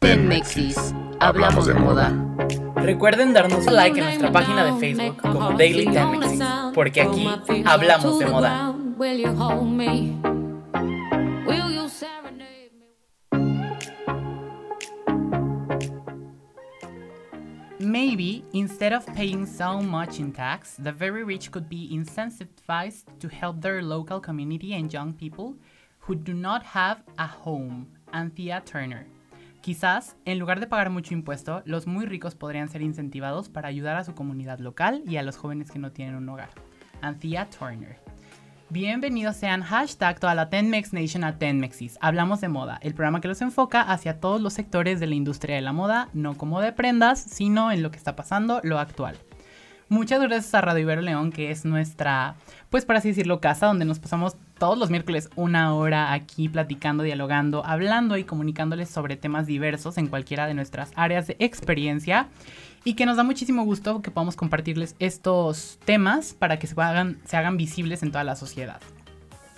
Tenmexis, hablamos de moda. Recuerden darnos un like en nuestra página de Facebook como Daily Tenmexis, porque aquí hablamos de moda. Maybe, instead of paying so much in tax, the very rich could be incentivized to help their local community and young people who do not have a home. Anthea Turner. Quizás, en lugar de pagar mucho impuesto, los muy ricos podrían ser incentivados para ayudar a su comunidad local y a los jóvenes que no tienen un hogar. Anthea Turner. Bienvenidos sean hashtag toda la Tenmex Nation a Tenmexis. Hablamos de moda, el programa que los enfoca hacia todos los sectores de la industria de la moda, no como de prendas, sino en lo que está pasando, lo actual. Muchas gracias a Radio Ibero León, que es nuestra, pues por así decirlo, casa, donde nos pasamos todos los miércoles una hora aquí platicando, dialogando, hablando y comunicándoles sobre temas diversos en cualquiera de nuestras áreas de experiencia y que nos da muchísimo gusto que podamos compartirles estos temas para que se hagan, visibles en toda la sociedad.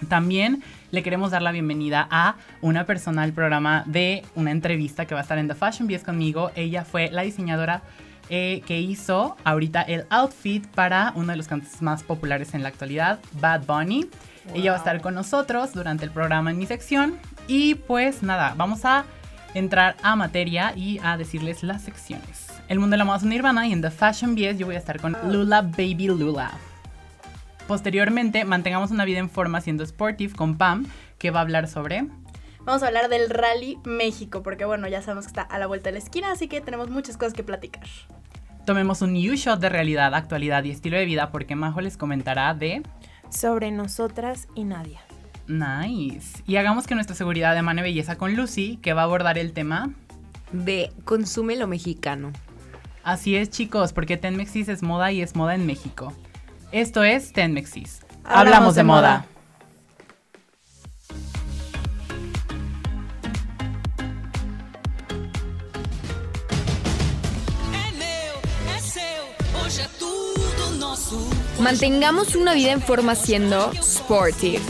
También le queremos dar la bienvenida a una persona al programa de una entrevista que va a estar en The Fashion Bies conmigo. Ella fue la diseñadora eh, que hizo ahorita el outfit para uno de los cantantes más populares en la actualidad, Bad Bunny. Ella va a estar con nosotros durante el programa en mi sección. Y pues nada, vamos a entrar a materia y a decirles las secciones. El mundo de la moda es Nirvana y en The Fashion BS yo voy a estar con Lula Baby Lula. Posteriormente, mantengamos una vida en forma siendo sportive con Pam, que va a hablar sobre vamos a hablar del Rally México, porque bueno, ya sabemos que está a la vuelta de la esquina, así que tenemos muchas cosas que platicar. Tomemos un new shot de realidad, actualidad y estilo de vida, porque Majo les comentará de... Sobre nosotras y Nadia. Nice. Y hagamos que nuestra seguridad de mano belleza con Lucy, que va a abordar el tema... De consume lo mexicano. Así es, chicos, porque Tenmexis es moda y es moda en México. Esto es Tenmexis. Hablamos, de, moda. Mantengamos una vida en forma siendo sportive.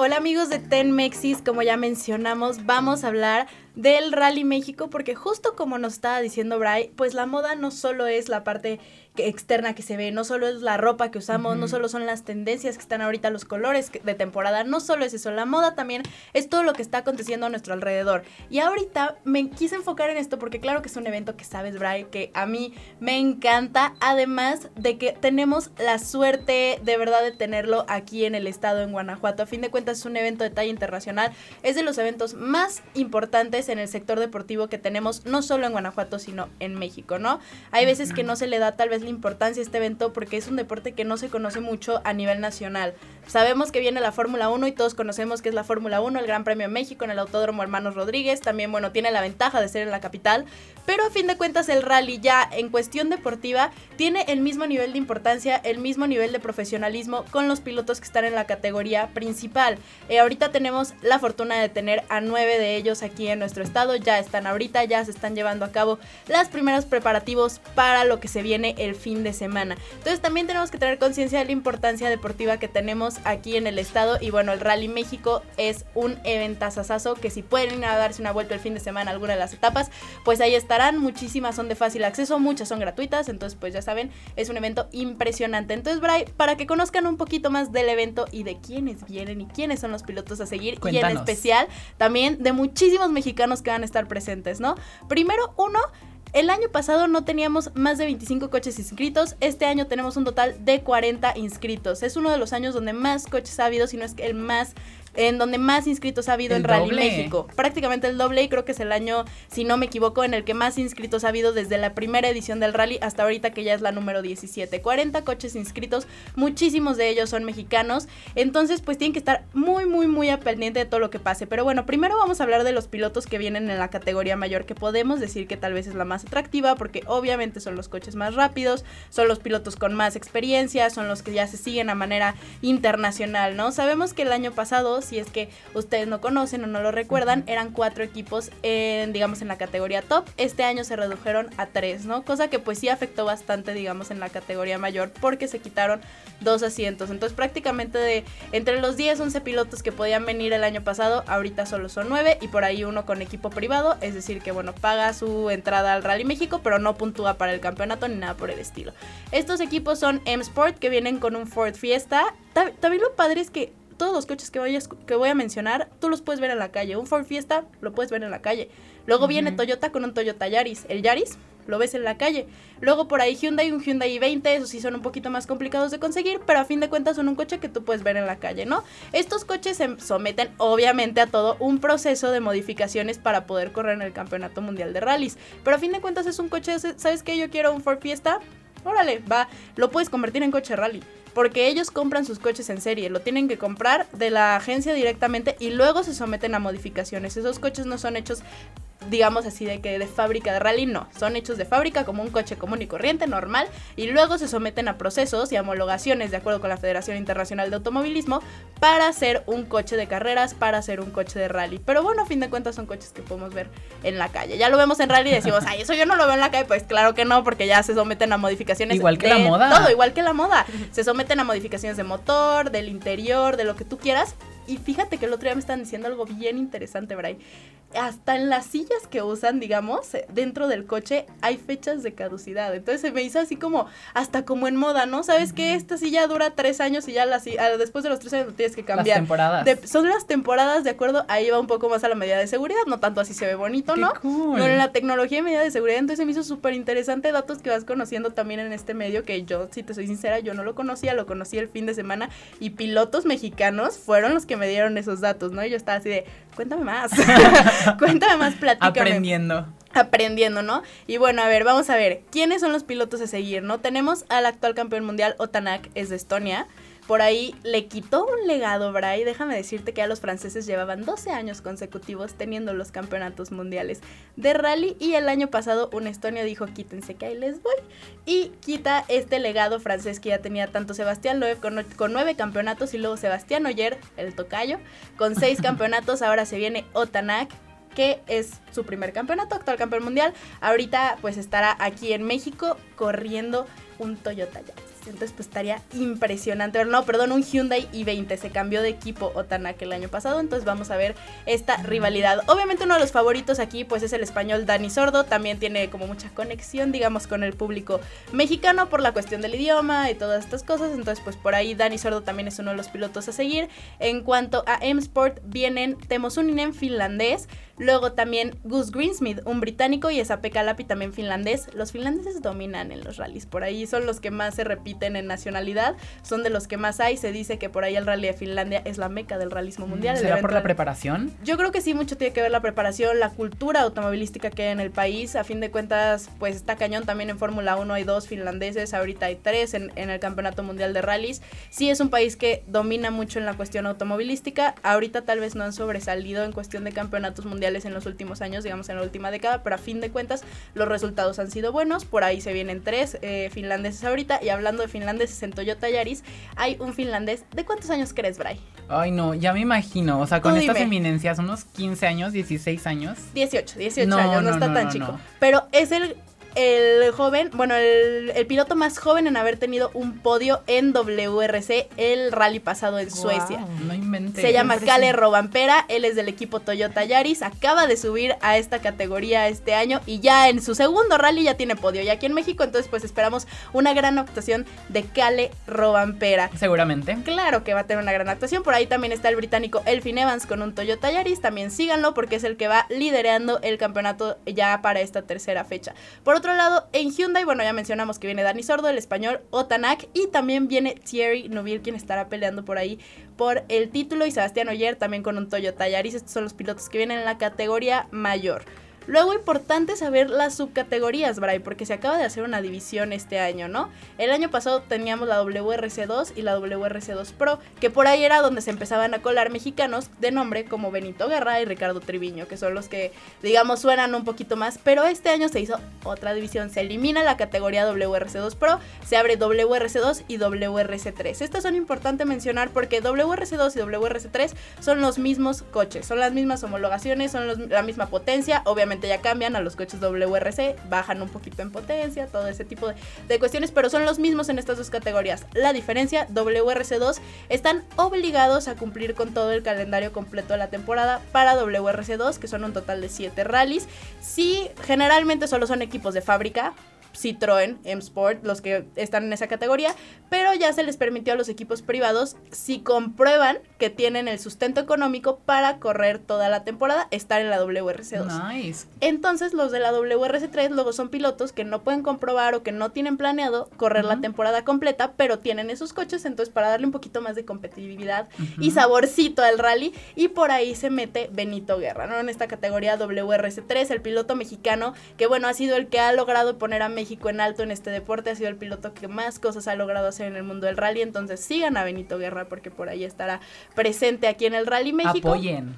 Hola amigos de Tenmexis, como ya mencionamos, vamos a hablar del Rally México porque justo como nos estaba diciendo Bray, pues la moda no solo es la parte externa que se ve, no solo es la ropa que usamos, no solo son las tendencias que están ahorita, los colores de temporada, no solo es eso, la moda también es todo lo que está aconteciendo a nuestro alrededor. Y ahorita me quise enfocar en esto porque claro que es un evento que sabes, Bray, que a mí me encanta, además de que tenemos la suerte de verdad de tenerlo aquí en el estado, en Guanajuato. A fin de cuentas es un evento de talla internacional, es de los eventos más importantes en el sector deportivo que tenemos, no solo en Guanajuato, sino en México, ¿no? Hay veces que no se le da tal vez importancia a este evento porque es un deporte que no se conoce mucho a nivel nacional. Sabemos que viene la Fórmula 1 y todos conocemos que es la Fórmula 1, el Gran Premio de México en el Autódromo Hermanos Rodríguez, también bueno, tiene la ventaja de ser en la capital, pero a fin de cuentas el rally ya en cuestión deportiva tiene el mismo nivel de importancia, el mismo nivel de profesionalismo con los pilotos que están en la categoría principal. Eh, ahorita tenemos la fortuna de tener a nueve de ellos aquí en nuestro estado, ya están ahorita, ya se están llevando a cabo los primeros preparativos para lo que se viene el fin de semana. Entonces también tenemos que tener conciencia de la importancia deportiva que tenemos aquí en el estado y bueno, el Rally México es un eventazazazo que si pueden ir a darse una vuelta el fin de semana alguna de las etapas, pues ahí estarán, muchísimas son de fácil acceso, muchas son gratuitas, entonces pues ya saben, es un evento impresionante. Entonces, Bray, para que conozcan un poquito más del evento y de quiénes vienen y quiénes son los pilotos a seguir y en especial también de muchísimos mexicanos que van a estar presentes, ¿no? Primero, uno el año pasado no teníamos más de 25 coches inscritos, este año tenemos un total de 40 inscritos. Es uno de los años donde más coches ha habido, si no es que el más en donde más inscritos ha habido en Rally México. Prácticamente el doble y creo que es el año, si no me equivoco, en el que más inscritos ha habido desde la primera edición del rally hasta ahorita que ya es la número 17. 40 coches inscritos, muchísimos de ellos son mexicanos, entonces pues tienen que estar muy, muy, muy a pendiente de todo lo que pase. Pero bueno, primero vamos a hablar de los pilotos que vienen en la categoría mayor, que podemos decir que tal vez es la más atractiva, porque obviamente son los coches más rápidos, son los pilotos con más experiencia, son los que ya se siguen a manera internacional, ¿no? Sabemos que el año pasado Si es que ustedes no conocen o no lo recuerdan, eran cuatro equipos en, digamos, en la categoría top. Este año se redujeron a tres, ¿no? Cosa que pues sí afectó bastante, digamos, en la categoría mayor porque se quitaron dos asientos. Entonces prácticamente de entre los 10, 11 pilotos que podían venir el año pasado, ahorita solo son nueve y por ahí uno con equipo privado, es decir, que bueno, paga su entrada al Rally México, pero no puntúa para el campeonato ni nada por el estilo. Estos equipos son M Sport, que vienen con un Ford Fiesta. También lo padre es que todos los coches que, voy a mencionar, tú los puedes ver en la calle. Un Ford Fiesta lo puedes ver en la calle. Luego viene Toyota con un Toyota Yaris. El Yaris lo ves en la calle. Luego por ahí Hyundai, un Hyundai i20, esos sí son un poquito más complicados de conseguir, pero a fin de cuentas son un coche que tú puedes ver en la calle, ¿no? Estos coches se someten obviamente a todo un proceso de modificaciones para poder correr en el Campeonato Mundial de Rallys, pero a fin de cuentas es un coche, ¿sabes qué? Yo quiero un Ford Fiesta, órale, va, lo puedes convertir en coche rally. Porque ellos compran sus coches en serie, lo tienen que comprar de la agencia directamente y luego se someten a modificaciones. Esos coches no son hechos digamos así, de que de fábrica de rally, no. Son hechos de fábrica como un coche común y corriente, normal, y luego se someten a procesos y homologaciones de acuerdo con la Federación Internacional de Automovilismo para hacer un coche de carreras, para hacer un coche de rally. Pero bueno, a fin de cuentas son coches que podemos ver en la calle. Ya lo vemos en rally y decimos, ay, eso yo no lo veo en la calle. Pues claro que no, porque ya se someten a modificaciones. Igual que la moda. Todo, igual que la moda. Se someten a modificaciones de motor, del interior, de lo que tú quieras. Y fíjate que el otro día me están diciendo algo bien interesante, Bray hasta en las sillas que usan, digamos, eh, dentro del coche hay fechas de caducidad. Entonces se me hizo así como, hasta como en moda, ¿no? ¿Sabes que Esta silla dura tres años y ya la, después de los tres años lo tienes que cambiar. Las temporadas. son las temporadas, de acuerdo, ahí va un poco más a la medida de seguridad, no tanto así se ve bonito, ¿no? Cool. en la tecnología y medida de seguridad, entonces se me hizo súper interesante datos que vas conociendo también en este medio, que yo, si te soy sincera, yo no lo conocía, lo conocí el fin de semana y pilotos mexicanos fueron los que me dieron esos datos, ¿no? Y yo estaba así de, cuéntame más. Cuéntame más, platícame. Aprendiendo. Aprendiendo, ¿no? Y bueno, a ver, vamos a ver. ¿Quiénes son los pilotos a seguir, no? Tenemos al actual campeón mundial, Otanak, es de Estonia. Por ahí le quitó un legado, Bray. Déjame decirte que a los franceses llevaban 12 años consecutivos teniendo los campeonatos mundiales de rally. Y el año pasado un Estonia dijo, quítense que ahí les voy. Y quita este legado francés que ya tenía tanto Sebastián Loeb con, con nueve campeonatos y luego Sebastián Oyer, el tocayo, con seis campeonatos. Ahora se viene Otanak que es su primer campeonato, actual campeón mundial. Ahorita pues estará aquí en México corriendo un Toyota Yaris. Entonces pues estaría impresionante. No, perdón, un Hyundai i20. Se cambió de equipo Otanak el año pasado. Entonces vamos a ver esta rivalidad. Obviamente uno de los favoritos aquí pues es el español Dani Sordo. También tiene como mucha conexión digamos con el público mexicano por la cuestión del idioma y todas estas cosas. Entonces pues por ahí Dani Sordo también es uno de los pilotos a seguir. En cuanto a M-Sport vienen Temosuninen finlandés. Luego también Gus Greensmith, un británico, y Esape Kalapi, también finlandés. Los finlandeses dominan en los rallies, por ahí son los que más se repiten en nacionalidad, son de los que más hay. Se dice que por ahí el rally de Finlandia es la meca del realismo mm, mundial. ¿Será por la preparación? Yo creo que sí, mucho tiene que ver la preparación, la cultura automovilística que hay en el país. A fin de cuentas, pues está cañón también en Fórmula 1 hay dos finlandeses, ahorita hay tres en, en el Campeonato Mundial de Rallys. Sí es un país que domina mucho en la cuestión automovilística. Ahorita tal vez no han sobresalido en cuestión de campeonatos mundiales en los últimos años, digamos en la última década, pero a fin de cuentas los resultados han sido buenos. Por ahí se vienen tres eh, finlandeses ahorita. Y hablando de finlandeses en Toyota Yaris, hay un finlandés. ¿De cuántos años crees, Bray? Ay, no, ya me imagino. O sea, con estas eminencias, unos 15 años, 16 años. 18, 18 años, no, está tan chico. Pero es el el joven, bueno, el, piloto más joven en haber tenido un podio en WRC el rally pasado en Suecia. No Se llama Kale Robampera, él es del equipo Toyota Yaris, acaba de subir a esta categoría este año y ya en su segundo rally ya tiene podio. Y aquí en México, entonces pues esperamos una gran actuación de Kale Robampera. Seguramente. Claro que va a tener una gran actuación. Por ahí también está el británico Elfin Evans con un Toyota Yaris. También síganlo porque es el que va liderando el campeonato ya para esta tercera fecha. Por otro lado, en Hyundai, bueno, ya mencionamos que viene Dani Sordo, el español Otanak, y también viene Thierry Neuville, quien estará peleando por ahí por el título, y Sebastián Oyer también con un Toyota Yaris. Estos son los pilotos que vienen en la categoría mayor. Luego, importante saber las subcategorías, Bray, porque se acaba de hacer una división este año, ¿no? El año pasado teníamos la WRC2 y la WRC2 Pro, que por ahí era donde se empezaban a colar mexicanos de nombre como Benito Guerra y Ricardo Triviño, que son los que, digamos, suenan un poquito más, pero este año se hizo otra división, se elimina la categoría WRC2 Pro, se abre WRC2 y WRC3. Estas son importantes mencionar porque WRC2 y WRC3 son los mismos coches, son las mismas homologaciones, son la misma potencia, obviamente ya cambian a los coches WRC, bajan un poquito en potencia, todo ese tipo de, cuestiones, pero son los mismos en estas dos categorías. La diferencia, WRC2 están obligados a cumplir con todo el calendario completo de la temporada para WRC2, que son un total de 7 rallies. Sí, generalmente solo son equipos de fábrica, Citroën, M-Sport, los que están en esa categoría, pero ya se les permitió a los equipos privados, si comprueban que tienen el sustento económico para correr toda la temporada, estar en la WRC2. Nice. Entonces, los de la WRC3 luego son pilotos que no pueden comprobar o que no tienen planeado correr la temporada completa, pero tienen esos coches, entonces para darle un poquito más de competitividad y saborcito al rally, y por ahí se mete Benito Guerra, ¿no? En esta categoría WRC3, el piloto mexicano, que bueno, ha sido el que ha logrado poner a México en alto en este deporte, ha sido el piloto que más cosas ha logrado hacer en el mundo del rally, entonces sigan a Benito Guerra porque por ahí estará presente aquí en el Rally México Apoyen.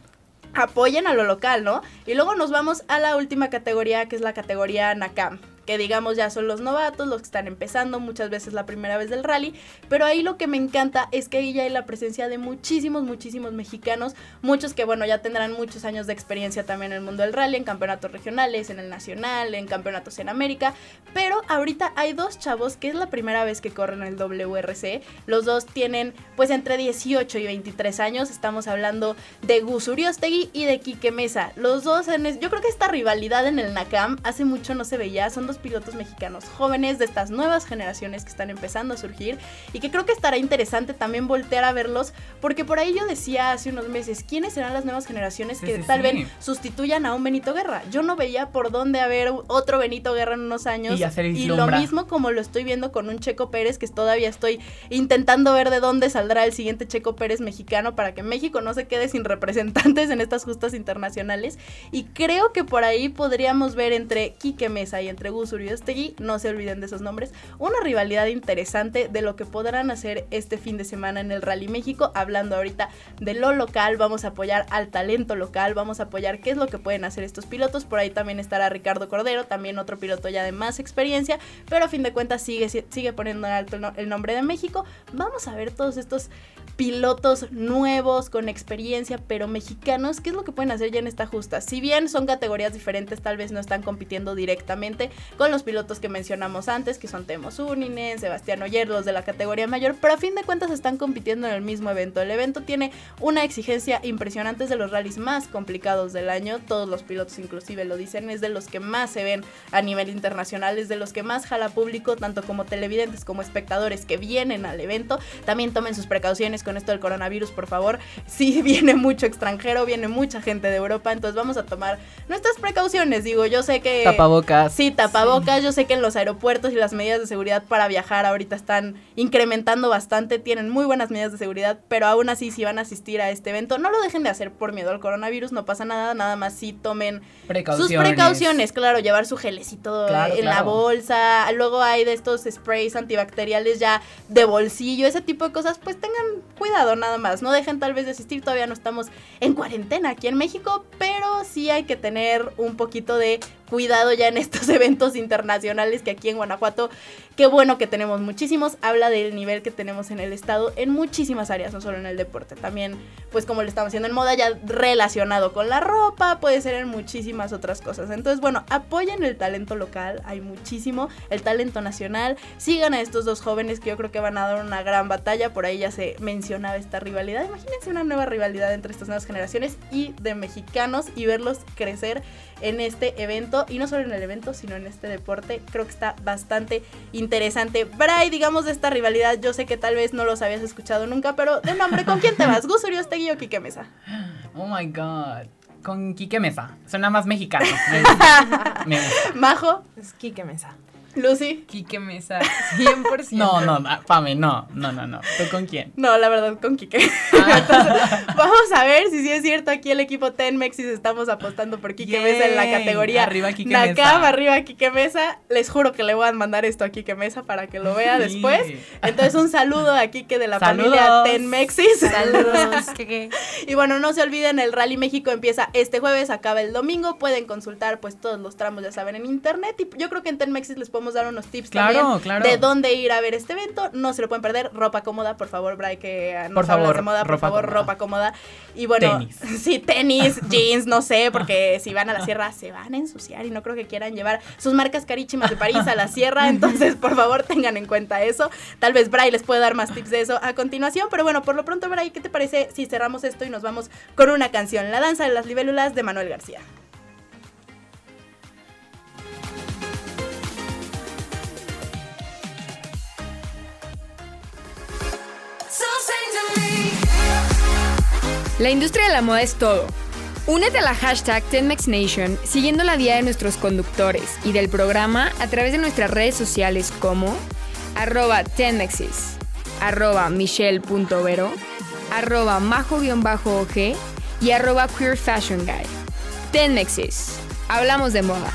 apoyen a lo local, ¿no? Y luego nos vamos a la última categoría, que es la categoría NACAM, que digamos ya son los novatos, los que están empezando, muchas veces la primera vez del rally, pero ahí lo que me encanta es que ahí ya hay la presencia de muchísimos, muchísimos mexicanos, muchos que bueno, ya tendrán muchos años de experiencia también en el mundo del rally, en campeonatos regionales, en el nacional, en campeonatos en América, pero ahorita hay dos chavos que es la primera vez que corren el WRC, los dos tienen pues entre 18 y 23 años, estamos hablando de Gus Uriostegui y de Quique Mesa. Los dos, en yo creo que esta rivalidad en el NACAM hace mucho no se veía. Son dos pilotos mexicanos jóvenes de estas nuevas generaciones que están empezando a surgir y que creo que estará interesante también voltear a verlos porque por ahí yo decía hace unos meses, ¿quiénes serán las nuevas generaciones Sí, que sí, tal sí. vez sustituyan a un Benito Guerra? Yo no veía por dónde haber otro Benito Guerra en unos años Y ya se lo mismo como lo estoy viendo con un Checo Pérez que todavía estoy intentando ver de dónde saldrá el siguiente Checo Pérez mexicano para que México no se quede sin representantes en estas justas internacionales. Y creo que por ahí podríamos ver entre Quique Mesa y entre Gus No se olviden de esos nombres, una rivalidad interesante de lo que podrán hacer este fin de semana en el Rally México. Hablando ahorita de lo local, vamos a apoyar al talento local, vamos a apoyar qué es lo que pueden hacer estos pilotos. Por ahí también estará Ricardo Cordero, también otro piloto ya de más experiencia, pero a fin de cuentas sigue, sigue poniendo en alto el nombre de México. Vamos a ver todos estos pilotos nuevos, con experiencia, pero mexicanos, ¿qué es lo que pueden hacer ya en esta justa? Si bien son categorías diferentes, tal vez no están compitiendo directamente con los pilotos que mencionamos antes, que son Temo Zuninen, Sebastián Oyer, los de la categoría mayor, pero a fin de cuentas están compitiendo en el mismo evento. El evento tiene una exigencia impresionante, es de los rallies más complicados del año, todos los pilotos inclusive lo dicen, es de los que más se ven a nivel internacional, es de los que más jala público, tanto como televidentes como espectadores que vienen al evento. También tomen sus precauciones con esto del coronavirus, por favor. Sí, viene mucho extranjero, viene mucha gente de Europa, entonces vamos a tomar nuestras precauciones. Digo, yo sé que... Tapabocas. Sí, tapabocas. Yo sé que en los aeropuertos y las medidas de seguridad para viajar ahorita están incrementando bastante, tienen muy buenas medidas de seguridad, pero aún así si van a asistir a este evento, no lo dejen de hacer por miedo al coronavirus, no pasa nada, nada más sí tomen sus precauciones, claro, llevar su gelecito Claro, en la bolsa, luego hay de estos sprays antibacteriales ya de bolsillo, ese tipo de cosas, pues tengan cuidado nada más, no dejen tal vez de asistir, todavía no estamos en cuarentena aquí en México, pero sí hay que tener un poquito de cuidado ya en estos eventos internacionales que aquí en Guanajuato, qué bueno que tenemos muchísimos, habla del nivel que tenemos en el estado en muchísimas áreas, no solo en el deporte, también pues como lo estamos haciendo en moda ya relacionado con la ropa, puede ser en muchísimas otras cosas. Entonces, bueno, apoyen el talento local, hay muchísimo, el talento nacional, sigan a estos dos jóvenes que yo creo que van a dar una gran batalla, por ahí ya se mencionaba esta rivalidad, imagínense una nueva rivalidad entre estas nuevas generaciones y de mexicanos y verlos crecer en este evento y no solo en el evento sino en este deporte creo que está bastante interesante Bray digamos de esta rivalidad yo sé que tal vez no los habías escuchado nunca pero de nombre ¿con quién te vas? ¿Gus Uriostegui o Quique Mesa? Oh my god. Con Quique Mesa. Suena más mexicano. Me gusta. Majo Es Quique Mesa. Lucy. Quique Mesa, 100%. No, no, Pame, no, no, no, no. ¿Tú con quién? No, la verdad, con Quique. Ah. Entonces, vamos a ver si sí es cierto. Aquí el equipo Tenmex y estamos apostando por Quique Mesa en la categoría Arriba, Quique Nakam, Mesa. arriba Quique Mesa. Les juro que le voy a mandar esto a Quique Mesa para que lo vea Sí. después. Entonces, un saludo a Quique de la Saludos. familia Tenmexis. Saludos, Quique. Y bueno, no se olviden, el Rally México empieza este jueves, acaba el domingo. Pueden consultar pues todos los tramos, ya saben, en internet. Y yo creo que en Tenmexis les podemos dar unos tips Claro, también claro. de dónde ir a ver este evento. No se lo pueden perder. Ropa cómoda, por favor, Bray, que nos Por hablas favor, de moda, por ropa favor, cómoda. ropa cómoda. Y bueno, Tenis. sí, tenis, jeans, no sé, porque si van a la sierra se van a ensuciar y no creo que quieran llevar sus marcas carísimas de París a la sierra. Entonces, por favor, tengan en cuenta eso. Tal vez Bray les puede dar más tips de eso a continuación. Pero bueno, por lo pronto, Bray, ¿qué te parece si cerramos esto y nos vamos con una canción? La danza de las libélulas de Manuel García. La industria de la moda es todo. Únete a la hashtag TenMexNation siguiendo la guía de nuestros conductores y del programa a través de nuestras redes sociales como arroba tenmexis, arroba michelle.vero, arroba majo-og y arroba queer fashion guy. Tenmexis, hablamos de moda.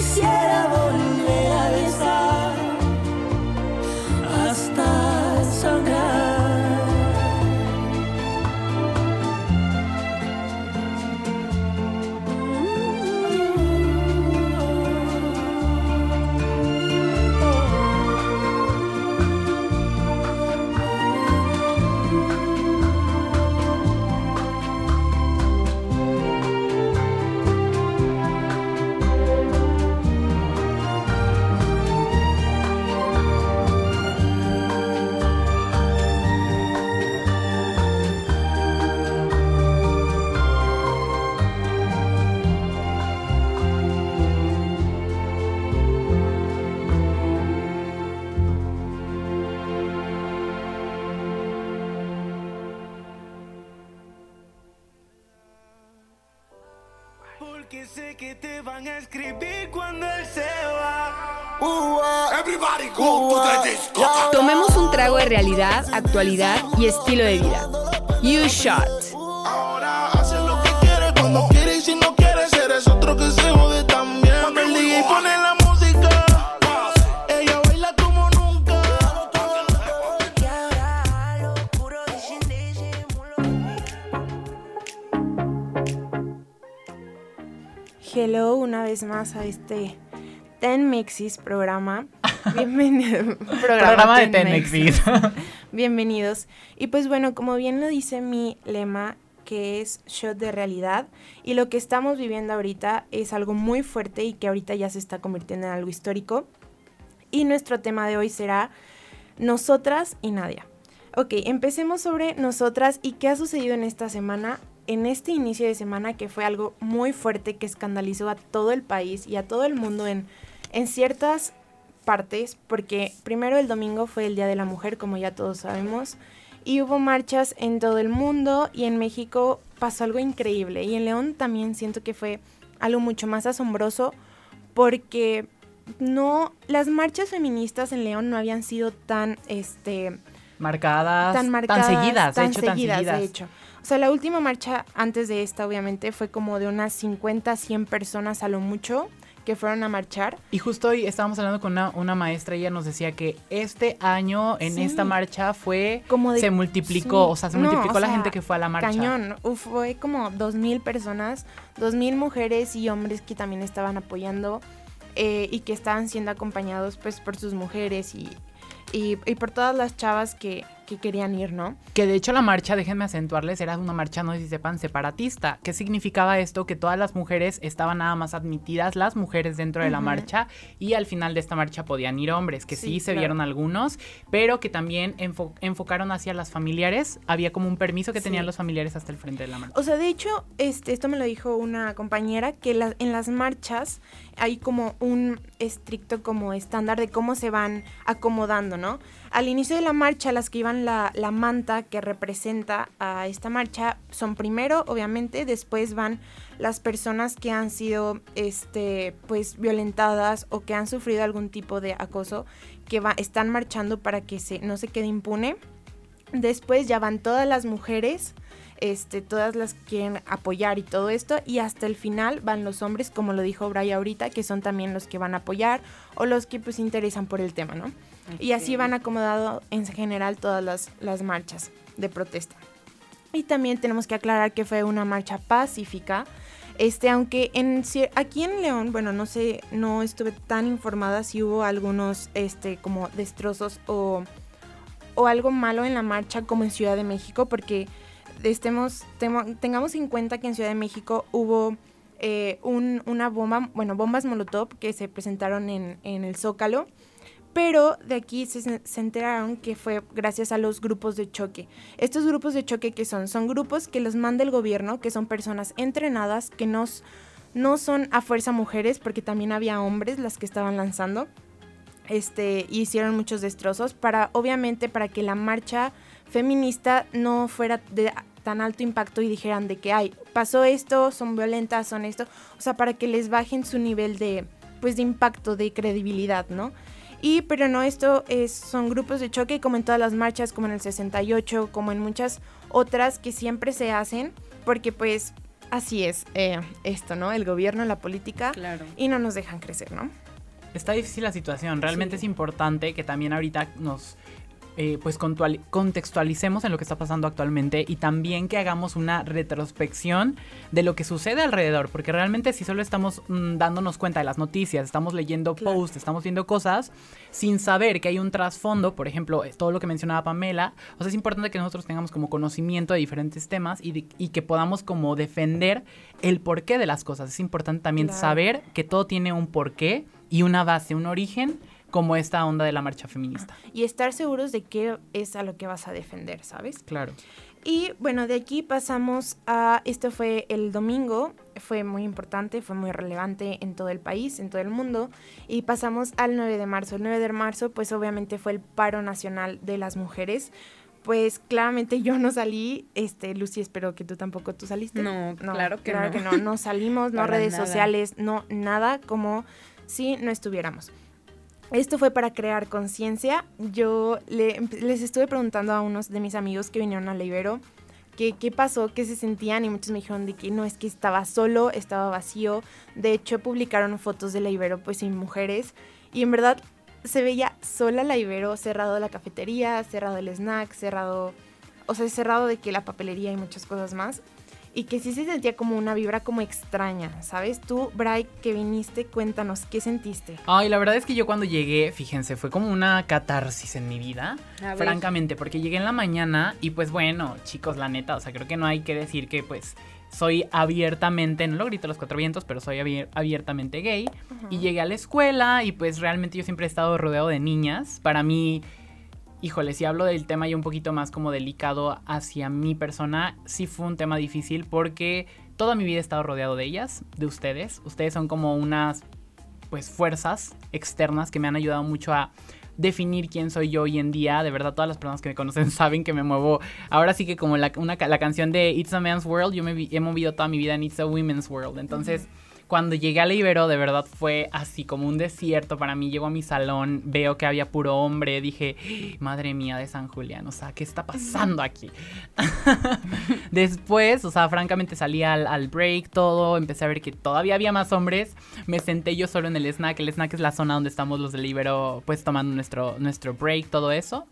Yeah. Actualidad y estilo de vida. You Shot. Ahora haces lo que quieres cuando quieres y si no quieres eres otro que se jode también. Cuando el DJ pone la música, ella baila como nunca. Hello una vez más a este Ten Mexis programa. Bienvenido. Programa de Ten. Mexis. Bienvenidos. Y pues bueno, como bien lo dice mi lema, que es shot de realidad, y lo que estamos viviendo ahorita es algo muy fuerte y que ahorita ya se está convirtiendo en algo histórico. Y nuestro tema de hoy será nosotras y Nadia. Ok, empecemos sobre nosotras y qué ha sucedido en esta semana, en este inicio de semana que fue algo muy fuerte que escandalizó a todo el país y a todo el mundo en, en ciertas partes, porque primero el domingo fue el Día de la Mujer, como ya todos sabemos, y hubo marchas en todo el mundo y en México pasó algo increíble y en León también siento que fue algo mucho más asombroso porque no las marchas feministas en León no habían sido tan este Marcadas, tan marcadas, seguidas, de tan hecho, tan seguidas, seguidas. de hecho. O sea, la última marcha antes de esta, obviamente, fue como de unas 50, 100 personas a lo mucho que fueron a marchar. Y justo hoy estábamos hablando con una, una maestra y ella nos decía que este año en Sí. esta marcha fue, Como de- se multiplicó, sí. o sea, se No, multiplicó o la gente que fue a la marcha. Cañón. Uf, fue como 2.000 personas, 2.000 mujeres y hombres que también estaban apoyando eh, y que estaban siendo acompañados pues por sus mujeres y, y, y por todas las chavas que, que querían ir, ¿no? Que de hecho la marcha, déjenme acentuarles, era una marcha, no sé si sepan, separatista. ¿Qué significaba esto? Que todas las mujeres estaban nada más admitidas, las mujeres dentro de la marcha, y al final de esta marcha podían ir hombres, que sí, Sí, se claro. vieron algunos, pero que también enfo- enfocaron hacia las familiares. Había como un permiso que Sí. tenían los familiares hasta el frente de la marcha. O sea, de hecho, este, esto me lo dijo una compañera, que la- en las marchas hay como un estricto como estándar de cómo se van acomodando, ¿no? Al inicio de la marcha, las que iban la, la manta que representa a esta marcha son primero, obviamente, después van las personas que han sido, este, pues, violentadas o que han sufrido algún tipo de acoso, que va, están marchando para que se, no se quede impune. Después ya van todas las mujeres, este, todas las quieren apoyar y todo esto, y hasta el final van los hombres, como lo dijo Bray ahorita, que son también los que van a apoyar o los que pues interesan por el tema, ¿no? Y así van acomodado en general todas las, las marchas de protesta. Y también tenemos que aclarar que fue una marcha pacífica. Este, aunque en aquí en León, bueno, no sé, no estuve tan informada si hubo algunos este como destrozos o o algo malo en la marcha como en Ciudad de México, porque estemos, temo- tengamos en cuenta que en Ciudad de México hubo eh, un- una bomba, bueno, bombas Molotov que se presentaron en, en el Zócalo, pero de aquí se, se enteraron que fue gracias a los grupos de choque. Estos grupos de choque que son, son grupos que los manda el gobierno, que son personas entrenadas, que nos, no son a fuerza mujeres, porque también había hombres las que estaban lanzando este, hicieron muchos destrozos para, obviamente, para que la marcha feminista no fuera de tan alto impacto y dijeran de que, ay, pasó esto, son violentas, son esto, o sea, para que les bajen su nivel de, pues, de impacto, de credibilidad, ¿no? Y, pero no, esto es, son grupos de choque, como en todas las marchas, como en el 68, como en muchas otras que siempre se hacen, porque pues así es eh, esto, ¿no? El gobierno, la política, Claro. y no nos dejan crecer, ¿no? Está difícil la situación. Realmente Sí. es importante que también ahorita nos eh, pues contextualicemos en lo que está pasando actualmente y también que hagamos una retrospección de lo que sucede alrededor, porque realmente si solo estamos mm, dándonos cuenta de las noticias, estamos leyendo Claro. posts, estamos viendo cosas sin saber que hay un trasfondo, por ejemplo, es todo lo que mencionaba Pamela, o sea, es importante que nosotros tengamos como conocimiento de diferentes temas y, de- y que podamos como defender el porqué de las cosas. Es importante también Claro. saber que todo tiene un porqué y una base, un origen, como esta onda de la marcha feminista. y estar seguros de qué es a lo que vas a defender, ¿sabes? Claro. Y bueno, de aquí pasamos a, esto fue el domingo, fue muy importante, fue muy relevante en todo el país, en todo el mundo, y pasamos al 9 de marzo. El 9 de marzo pues obviamente fue el paro nacional de las mujeres, Pues claramente yo no salí, este, Lucy, espero que tú tampoco tú saliste. No, claro que claro no. que no, no salimos, no redes nada. sociales, no nada como si no estuviéramos. Esto fue para crear conciencia. Yo le- les estuve preguntando a unos de mis amigos que vinieron al Ibero que qué pasó, qué se sentían y muchos me dijeron de que no, es que estaba solo, estaba vacío. De hecho, publicaron fotos de la Ibero pues sin mujeres y en verdad se veía sola la Ibero, cerrado la cafetería, cerrado el snack, cerrado, o sea, cerrado de que la papelería y muchas cosas más. Y que sí se sentía como una vibra como extraña, ¿sabes? Tú, Bray, que viniste, cuéntanos, ¿qué sentiste? Ay, la verdad es que yo cuando llegué, fíjense, fue como una catarsis en mi vida. Francamente, porque llegué en la mañana y pues bueno, chicos, la neta, o sea, creo que no hay que decir que pues soy abiertamente, no lo grito a los cuatro vientos, pero soy abier- abiertamente gay. Y llegué a la escuela y pues realmente yo siempre he estado rodeado de niñas. Para mí, híjole, si hablo del tema ya un poquito más como delicado hacia mi persona, sí fue un tema difícil porque toda mi vida he estado rodeado de ellas, de ustedes. Ustedes son como unas pues fuerzas externas que me han ayudado mucho a definir quién soy yo hoy en día. De verdad, todas las personas que me conocen saben que me muevo. Ahora sí que como la, una la canción de It's a Man's World, yo me he movido toda mi vida en It's a Women's World. Entonces, cuando llegué a la Ibero, de verdad fue así como un desierto para mí. Llego a mi salón, veo que había puro hombre. Dije, madre mía de San Julián, o sea, ¿qué está pasando aquí? Después, o sea, francamente salí al, al break, todo, empecé a ver que todavía había más hombres. Me senté yo solo en el snack. El snack es la zona donde estamos los del Ibero, pues tomando nuestro, nuestro break, todo eso.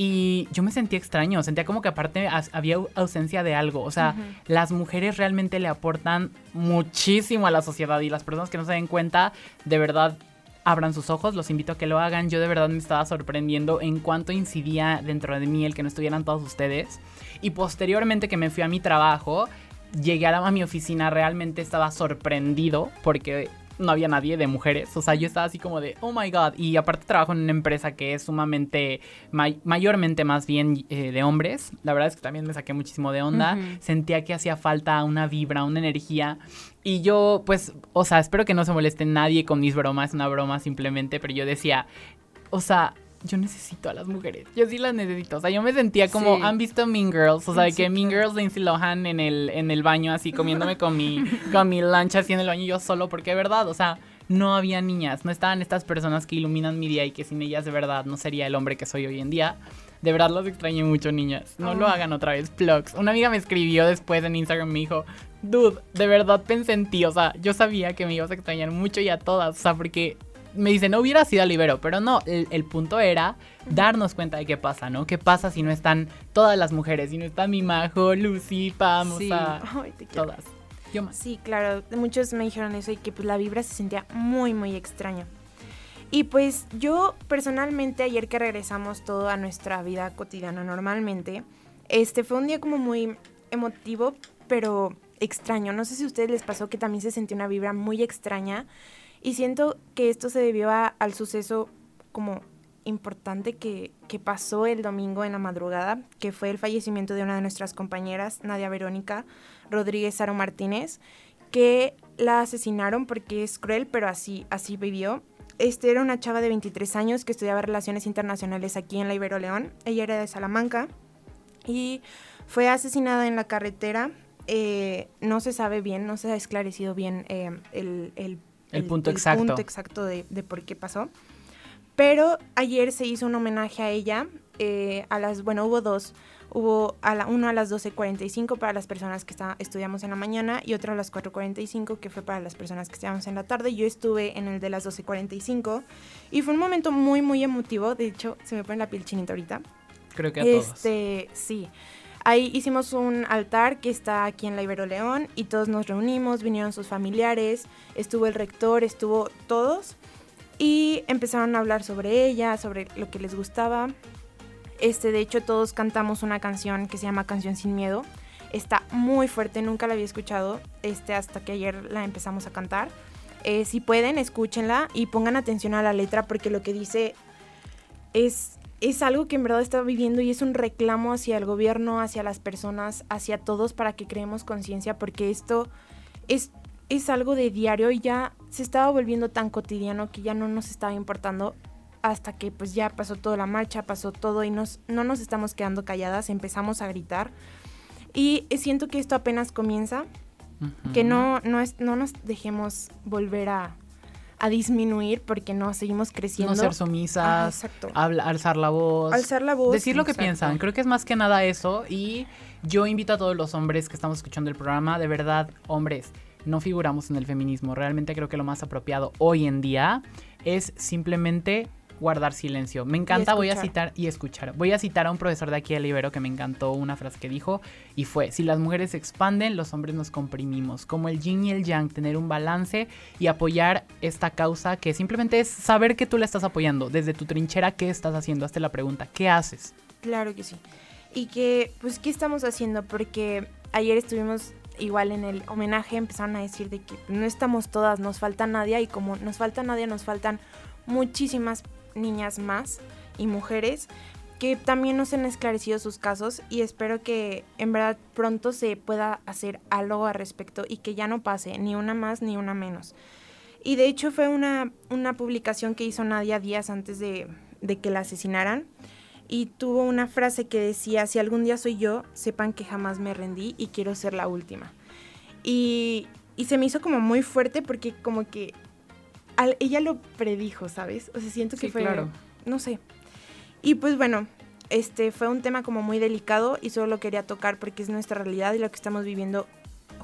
Y yo me sentía extraño, sentía como que aparte había au- ausencia de algo. O sea, las mujeres realmente le aportan muchísimo a la sociedad y las personas que no se den cuenta, de verdad, abran sus ojos, los invito a que lo hagan. Yo de verdad me estaba sorprendiendo en cuánto incidía dentro de mí el que no estuvieran todos ustedes. Y posteriormente que me fui a mi trabajo, llegué a, la- a mi oficina, realmente estaba sorprendido porque no había nadie de mujeres. O sea, yo estaba así como de, oh my god. Y aparte trabajo en una empresa que es sumamente, may- mayormente más bien eh, de hombres. La verdad es que también me saqué muchísimo de onda. Sentía que hacía falta una vibra, una energía. Y yo, pues, o sea, espero que no se moleste nadie con mis bromas, es una broma simplemente, pero yo decía, o sea, yo necesito a las mujeres. Yo sí las necesito. O sea, yo me sentía como, Sí. han visto Mean Girls, o sea, Sí, que Mean Girls de Lindsay Lohan en el, en el baño, así comiéndome con mi, con mi lancha así en el baño yo solo, porque de verdad, o sea, no había niñas, no estaban estas personas que iluminan mi día y que sin ellas de verdad no sería el hombre que soy hoy en día. De verdad los extrañé mucho, niñas. No lo hagan otra vez, plugs. Una amiga me escribió después en Instagram, me dijo, dude, de verdad pensé en ti. O sea, yo sabía que me ibas a extrañar mucho y a todas. O sea, porque me dice, no hubiera sido libero, pero no, el, el punto era darnos cuenta de qué pasa, ¿no? ¿Qué pasa si no están todas las mujeres? Si no está mi Majo, Lucy, Pam, Sí. o sea, Ay, te quiero. todas. Yo más. Sí, claro, muchos me dijeron eso y que pues la vibra se sentía muy, muy extraña. Y pues yo personalmente ayer que regresamos todo a nuestra vida cotidiana normalmente, este fue un día como muy emotivo, pero extraño. No sé si a ustedes les pasó que también se sentía una vibra muy extraña y siento que esto se debió a- al suceso como importante que, que pasó el domingo en la madrugada, que fue el fallecimiento de una de nuestras compañeras, Nadia Verónica Rodríguez Saro Martínez, que la asesinaron porque es cruel, pero así, así vivió. Este era una chava de 23 años que estudiaba relaciones internacionales aquí en la Ibero León. Ella era de Salamanca y fue asesinada en la carretera. Eh, no se sabe bien, no se ha esclarecido bien eh, el, el- El punto exacto. punto exacto de, de por qué pasó. Pero ayer se hizo un homenaje a ella. eh, a las, bueno, hubo dos. Hubo a la, uno a las 12.45 para las personas que está- estudiamos en la mañana y otro a las 4.45 que fue para las personas que estudiamos en la tarde. Yo estuve en el de las 12.45 y fue un momento muy, muy emotivo. De hecho, se me pone la piel chinita ahorita. Creo que a todos. Este, sí. Ahí hicimos un altar que está aquí en la Ibero León y todos nos reunimos, vinieron sus familiares, estuvo el rector, estuvo todos y empezaron a hablar sobre ella, sobre lo que les gustaba. Este, de hecho, todos cantamos una canción que se llama Canción sin Miedo. Está muy fuerte, nunca la había escuchado este, hasta que ayer la empezamos a cantar. Eh, si pueden, escúchenla y pongan atención a la letra porque lo que dice es, es algo que en verdad está viviendo y es un reclamo hacia el gobierno, hacia las personas, hacia todos para que creemos conciencia porque esto es, es algo de diario y ya se estaba volviendo tan cotidiano que ya no nos estaba importando hasta que pues ya pasó toda la marcha, pasó todo y nos, no nos estamos quedando calladas, empezamos a gritar. Y siento que esto apenas comienza, que no, no, es, no nos dejemos volver a, a disminuir porque no seguimos creciendo. No ser sumisas, exacto. habla- alzar la voz. Alzar la voz. Decir lo que Exacto. piensan. Creo que es más que nada eso. Y yo invito a todos los hombres que estamos escuchando el programa, de verdad, hombres, no figuramos en el feminismo. Realmente creo que lo más apropiado hoy en día es simplemente guardar silencio. Me encanta, voy a citar y escuchar. Voy a citar a un profesor de aquí de Libero que me encantó una frase que dijo y fue, si las mujeres se expanden, los hombres nos comprimimos. Como el yin y el yang, tener un balance y apoyar esta causa que simplemente es saber que tú la estás apoyando. Desde tu trinchera, ¿qué estás haciendo? Hazte la pregunta, ¿qué haces? Claro que sí. Y que, pues, ¿qué estamos haciendo? Porque ayer estuvimos igual en el homenaje, empezaron a decir de que no estamos todas, nos falta nadie y como nos falta nadie, nos faltan muchísimas niñas más y mujeres que también nos han esclarecido sus casos y espero que en verdad pronto se pueda hacer algo al respecto y que ya no pase ni una más ni una menos. Y de hecho fue una, una publicación que hizo Nadia días antes de, de que la asesinaran y tuvo una frase que decía, si algún día soy yo, sepan que jamás me rendí y quiero ser la última. Y, y se me hizo como muy fuerte porque como que al- ella lo predijo, ¿sabes? O sea, siento que Sí, fue, claro. no sé. Y pues bueno, este fue un tema como muy delicado y solo lo quería tocar porque es nuestra realidad y lo que estamos viviendo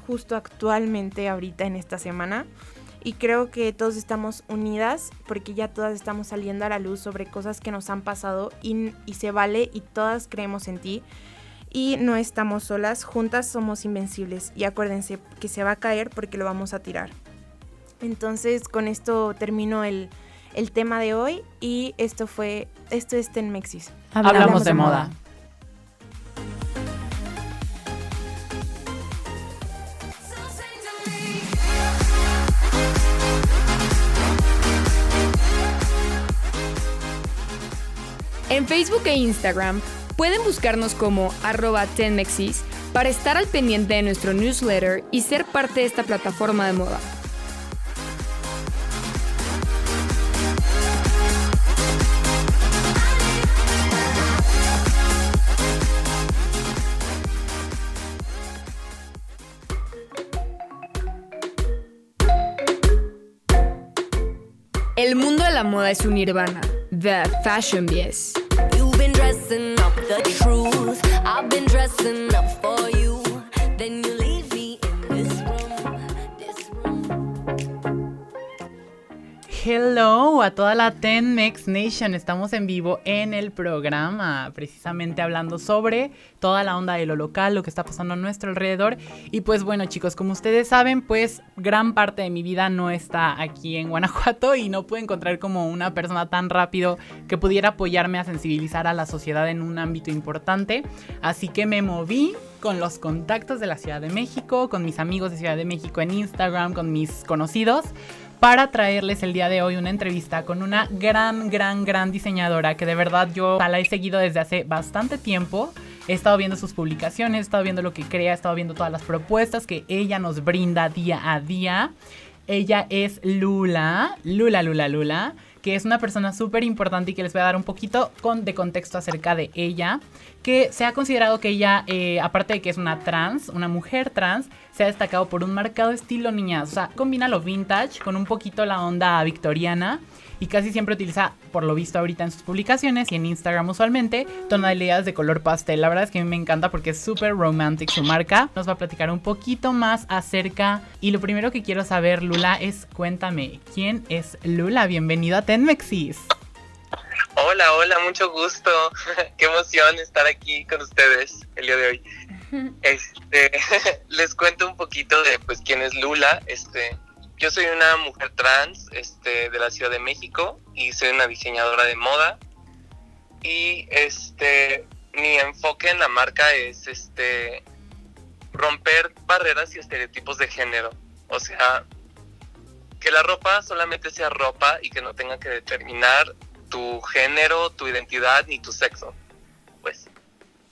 justo actualmente ahorita en esta semana. Y creo que todos estamos unidas porque ya todas estamos saliendo a la luz sobre cosas que nos han pasado y, y se vale y todas creemos en ti. Y no estamos solas, juntas somos invencibles. Y acuérdense que se va a caer porque lo vamos a tirar. Entonces con esto termino el, el tema de hoy y esto fue, esto es Tenmexis. Hablamos, de, moda. En Facebook e Instagram pueden buscarnos como arroba tenmexis para estar al pendiente de nuestro newsletter y ser parte de esta plataforma de moda. La moda es un nirvana. The Fashion Bies. You've been dressing up the truth. I've been dressing up for Hello a toda la Tenmex Nation. Estamos en vivo en el programa, precisamente hablando sobre toda la onda de lo local, lo que está pasando a nuestro alrededor. Y pues bueno, chicos, como ustedes saben, pues gran parte de mi vida no está aquí en Guanajuato y no pude encontrar como una persona tan rápido que pudiera apoyarme a sensibilizar a la sociedad en un ámbito importante. Así que me moví con los contactos de la Ciudad de México, con mis amigos de Ciudad de México en Instagram, con mis conocidos para traerles el día de hoy una entrevista con una gran, gran, gran diseñadora que de verdad yo la he seguido desde hace bastante tiempo. He estado viendo sus publicaciones, he estado viendo lo que crea, he estado viendo todas las propuestas que ella nos brinda día a día. Ella es Lula, Lula, Lula, Lula, que es una persona súper importante y que les voy a dar un poquito con, de contexto acerca de ella, que se ha considerado que ella, eh, aparte de que es una trans, una mujer trans, se ha destacado por un marcado estilo niñas, o sea, combina lo vintage con un poquito la onda victoriana y casi siempre utiliza, por lo visto ahorita en sus publicaciones y en Instagram usualmente, tonalidades de color pastel. La verdad es que a mí me encanta porque es súper romantic su marca. Nos va a platicar un poquito más acerca y lo primero que quiero saber, Lula, es cuéntame, ¿quién es Lula? Bienvenido a Tenmexis. Hola, hola, mucho gusto. Qué emoción estar aquí con ustedes el día de hoy. Este, les cuento un poquito de pues quién es Lula. Este, yo soy una mujer trans, este, de la Ciudad de México y soy una diseñadora de moda. Y este, mi enfoque en la marca es este romper barreras y estereotipos de género. O sea, que la ropa solamente sea ropa y que no tenga que determinar tu género, tu identidad ni tu sexo.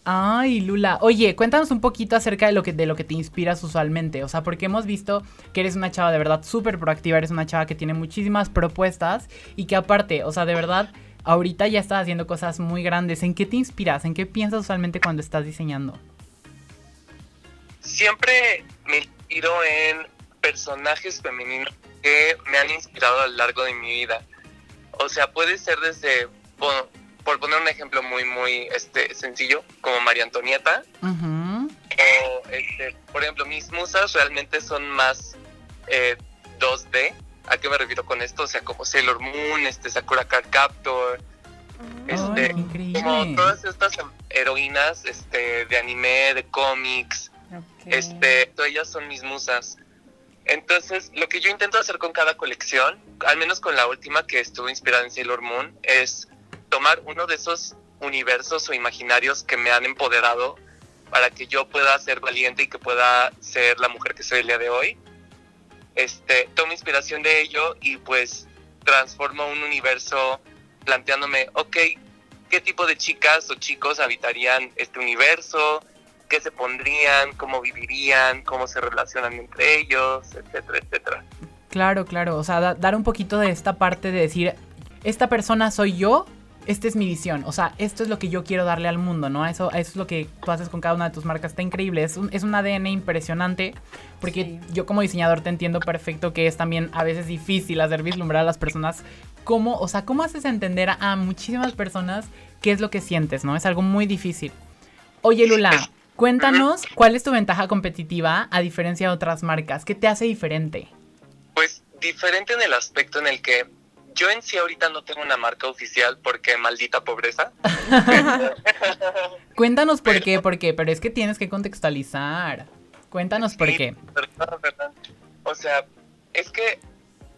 Ay, Lula. Oye, cuéntanos un poquito acerca de lo que de lo que te inspiras usualmente. O sea, porque hemos visto que eres una chava de verdad súper proactiva, eres una chava que tiene muchísimas propuestas y que aparte, o sea, de verdad ahorita ya estás haciendo cosas muy grandes. ¿En qué te inspiras? ¿En qué piensas usualmente cuando estás diseñando? Siempre me inspiro en personajes femeninos que me han inspirado a lo largo de mi vida. O sea, puede ser desde, por poner un ejemplo muy, muy este, sencillo, como María Antonieta, o, este, por ejemplo, mis musas realmente son más eh, 2D. ¿A qué me refiero con esto? O sea, como Sailor Moon, este, Sakura Card Captor, este, como todas estas heroínas este, de anime, de cómics, este, todas ellas son mis musas. Entonces, lo que yo intento hacer con cada colección, al menos con la última que estuvo inspirada en Sailor Moon, es tomar uno de esos universos o imaginarios que me han empoderado para que yo pueda ser valiente y que pueda ser la mujer que soy el día de hoy. Este, tomo inspiración de ello y pues transformo un universo planteándome, ok, ¿qué tipo de chicas o chicos habitarían este universo? ¿Qué se pondrían? ¿Cómo vivirían? ¿Cómo se relacionan entre ellos? Etcétera, etcétera. Claro, claro. O sea, da- dar un poquito de esta parte de decir, esta persona soy yo, esta es mi visión. O sea, esto es lo que yo quiero darle al mundo, ¿no? Eso, eso es lo que tú haces con cada una de tus marcas. Está increíble. Es un, es un ADN impresionante. Porque yo como diseñador te entiendo perfecto que es también a veces difícil hacer vislumbrar a las personas cómo, o sea, cómo haces entender a, a muchísimas personas qué es lo que sientes, ¿no? Es algo muy difícil. Oye, Lula, cuéntanos cuál es tu ventaja competitiva a diferencia de otras marcas. ¿Qué te hace diferente? Pues diferente en el aspecto en el que yo en sí ahorita no tengo una marca oficial porque maldita pobreza. Cuéntanos por qué, por qué, pero es que tienes que contextualizar. Cuéntanos por qué. verdad, verdad. O sea, es que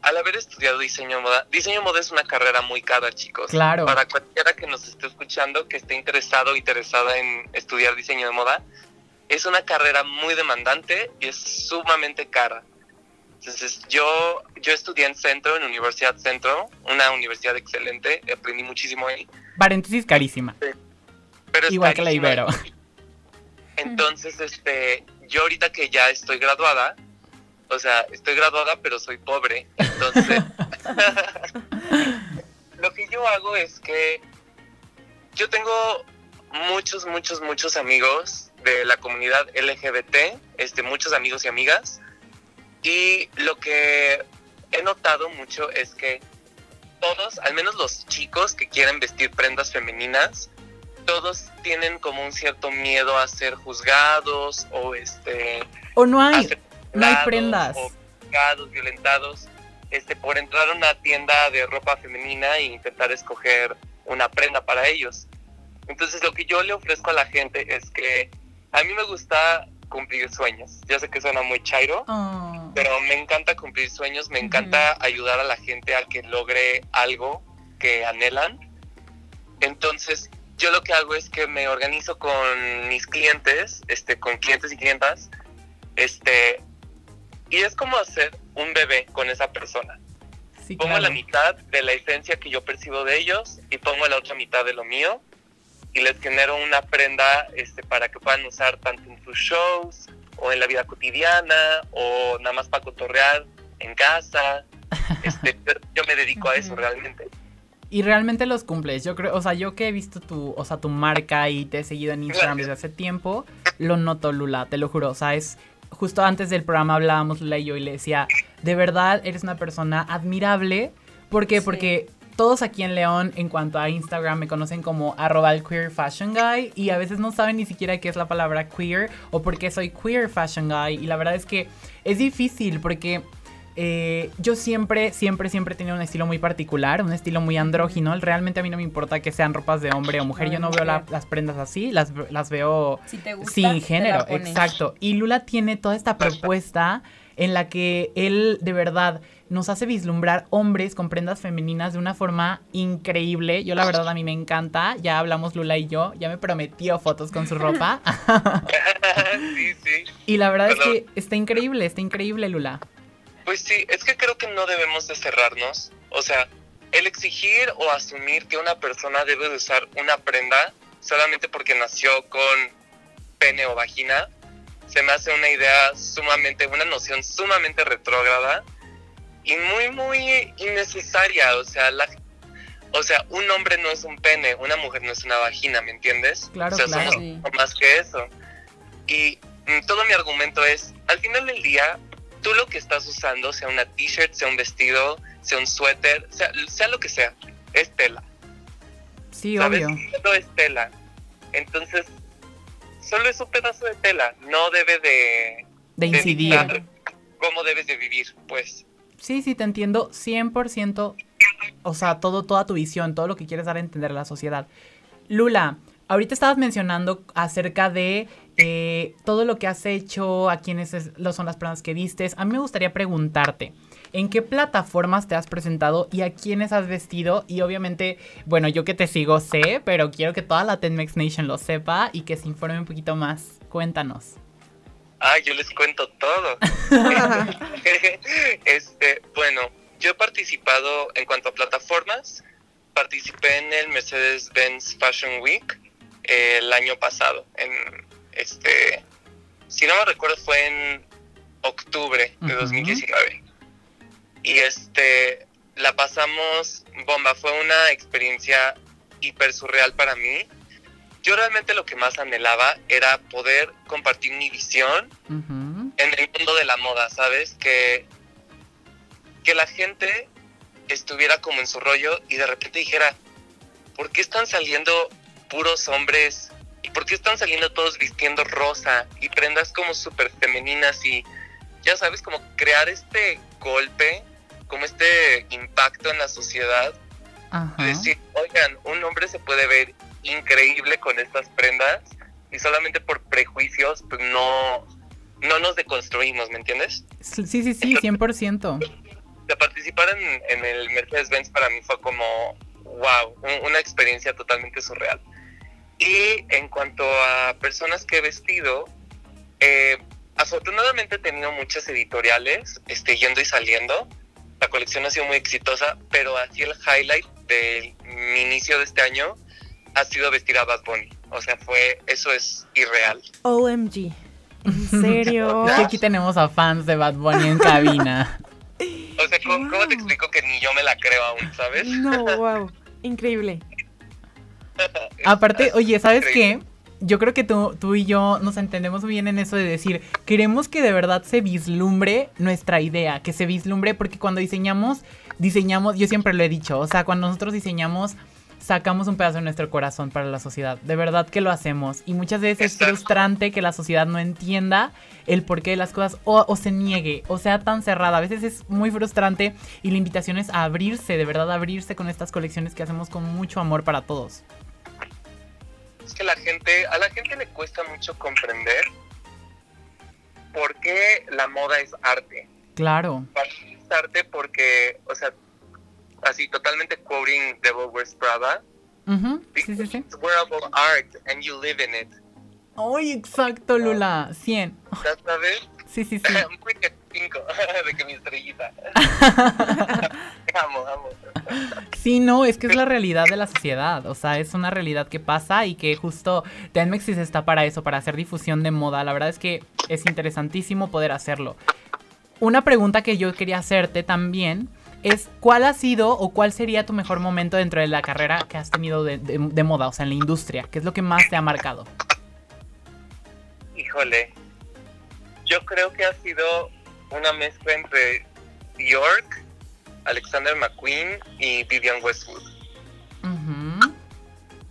al haber estudiado diseño de moda, diseño de moda es una carrera muy cara, chicos. Claro. Para cualquiera que nos esté escuchando, que esté interesado o interesada en estudiar diseño de moda, es una carrera muy demandante y es sumamente cara. Entonces, yo, yo estudié en Centro, en Universidad Centro, una universidad excelente, aprendí muchísimo ahí. Paréntesis carísima. Pero Igual que la. Ibero. Entonces, este, yo ahorita que ya estoy graduada, o sea, estoy graduada pero soy pobre, entonces lo que yo hago es que yo tengo muchos, muchos, muchos amigos de la comunidad LGBT, este, muchos amigos y amigas, y lo que he notado mucho es que todos, al menos los chicos que quieren vestir prendas femeninas, todos tienen como un cierto miedo a ser juzgados o este O no hay, no hay prendas. o juzgados, violentados este por entrar a una tienda de ropa femenina e intentar escoger una prenda para ellos. Entonces lo que yo le ofrezco a la gente es que a mí me gusta cumplir sueños. Ya sé que suena muy chairo, Oh. Pero me encanta cumplir sueños, me encanta ayudar a la gente a que logre algo que anhelan. Entonces, yo lo que hago es que me organizo con mis clientes, este, con clientes y clientas, este, y es como hacer un bebé con esa persona. Sí, Pongo claro. la mitad de la esencia que yo percibo de ellos y pongo la otra mitad de lo mío y les genero una prenda este, para que puedan usar tanto en sus shows o en la vida cotidiana o nada más para cotorrear en casa. Este, yo, me dedico a eso realmente. Y realmente los cumples. Yo creo, o sea, yo que he visto tu, o sea, tu marca y te he seguido en Instagram desde hace tiempo, lo noto, Lula, te lo juro. O sea, es justo antes del programa hablábamos Lula y yo y le decía, de verdad eres una persona admirable. ¿Por qué? Porque todos aquí en León, en cuanto a Instagram, me conocen como arroba el queer fashion guy y a veces no saben ni siquiera qué es la palabra queer o por qué soy queer fashion guy. Y la verdad es que es difícil porque eh, yo siempre, siempre, siempre he tenido un estilo muy particular, un estilo muy andrógino. Realmente a mí no me importa que sean ropas de hombre o mujer. Yo no veo la- las prendas así, las, las veo Si te gusta, sin te género. la pones. Exacto. Y Lula tiene toda esta propuesta en la que él de verdad nos hace vislumbrar hombres con prendas femeninas de una forma increíble. Yo la verdad a mí me encanta. Ya hablamos Lula y yo. Ya me prometió fotos con su ropa. sí, sí. y la verdad es que está increíble, está increíble Lula. Pues sí, es que creo que no debemos de cerrarnos. O sea, el exigir o asumir que una persona debe de usar una prenda solamente porque nació con pene o vagina, se me hace una idea sumamente, una noción sumamente retrógrada y muy, muy innecesaria. O sea, la, o sea, un hombre no es un pene, una mujer no es una vagina, ¿me entiendes? Claro, o sea, claro. somos Sí. más que eso. Y mm, todo mi argumento es, al final del día, tú lo que estás usando, sea una t-shirt, sea un vestido, sea un suéter, sea, sea lo que sea, es tela. Sí, ¿sabes? obvio. Todo es tela. Entonces, solo es un pedazo de tela, no debe de, De incidir. cómo debes de vivir, pues. Sí, sí, te entiendo 100%. O sea, todo, toda tu visión, todo lo que quieres dar a entender a la sociedad. Lula, ahorita estabas mencionando acerca de eh, todo lo que has hecho, a quiénes es- lo son las personas que vistes. A mí me gustaría preguntarte, ¿en qué plataformas te has presentado y a quiénes has vestido? Y obviamente, bueno, yo que te sigo sé, pero quiero que toda la Tenmex Nation lo sepa y que se informe un poquito más. Cuéntanos. Ah, yo les cuento todo. este, bueno, yo he participado en cuanto a plataformas, participé en el Mercedes-Benz Fashion Week eh, el año pasado, en este, si no me recuerdo fue en octubre de Ujú. 2019. Y este, la pasamos bomba, fue una experiencia hiper surreal para mí. Yo realmente lo que más anhelaba era poder compartir mi visión en el mundo de la moda, ¿sabes? Que, que la gente estuviera como en su rollo y de repente dijera, ¿por qué están saliendo puros hombres? ¿Y por qué están saliendo todos vistiendo rosa y prendas como súper femeninas? Y ya sabes, como crear este golpe, como este impacto en la sociedad Ajá. decir, oigan, un hombre se puede ver increíble con estas prendas y solamente por prejuicios pues no, no nos deconstruimos, ¿me entiendes? Sí, sí, sí, 100%. De participar en, en el Mercedes-Benz para mí fue como, wow, un- una experiencia totalmente surreal. Y en cuanto a personas que he vestido, eh, afortunadamente he tenido muchas editoriales este, yendo y saliendo. La colección ha sido muy exitosa, pero así el highlight de mi inicio de este año ha sido vestir a Bad Bunny. O sea, fue, eso es irreal. OMG. ¿En serio? Es que aquí tenemos a fans de Bad Bunny en cabina. O sea, ¿cómo, cómo te explico que ni yo me la creo aún, sabes? No, wow. Increíble. Aparte, oye, ¿sabes qué? Yo creo que tú, tú y yo nos entendemos muy bien en eso de decir, queremos que de verdad se vislumbre nuestra idea, que se vislumbre, porque cuando diseñamos, diseñamos, yo siempre lo he dicho, o sea, cuando nosotros diseñamos, sacamos un pedazo de nuestro corazón para la sociedad, de verdad que lo hacemos, y muchas veces es frustrante que la sociedad no entienda el porqué de las cosas o, o se niegue, o sea tan cerrada, a veces es muy frustrante y la invitación es a abrirse, de verdad abrirse con estas colecciones que hacemos con mucho amor para todos. Es que la gente, a la gente le cuesta mucho comprender por qué la moda es arte. Claro. Para mí es arte porque, o sea, así totalmente quoting Devil Wears Prada, Ujú, Sí, sí, because sí. it's wearable art and you live in it. ¡Ay, exacto, Lula! 100. ¿Ya sabes? Sí, sí, sí. Muy de que mi estrellita. amo, amo. Sí, no, es que es la realidad de la sociedad. O sea, es una realidad que pasa y que justo Tenmexis está para eso, para hacer difusión de moda. La verdad es que es interesantísimo poder hacerlo. Una pregunta que yo quería hacerte también es ¿cuál ha sido o cuál sería tu mejor momento dentro de la carrera que has tenido de, de- de moda, o sea, en la industria? ¿Qué es lo que más te ha marcado? Híjole, yo creo que ha sido una mezcla entre Bjork, Alexander McQueen y Vivian Westwood.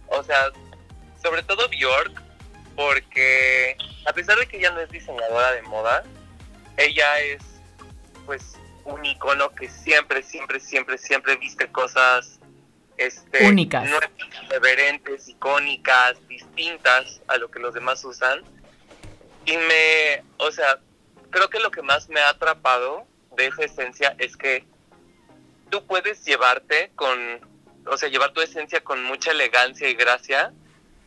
O sea, sobre todo Bjork, porque a pesar de que ella no es diseñadora de moda, ella es pues un icono que siempre, siempre, siempre, siempre viste cosas este, Únicas. reverentes, icónicas, distintas a lo que los demás usan. Y me, o sea, creo que lo que más me ha atrapado de esa esencia es que tú puedes llevarte con, o sea, llevar tu esencia con mucha elegancia y gracia,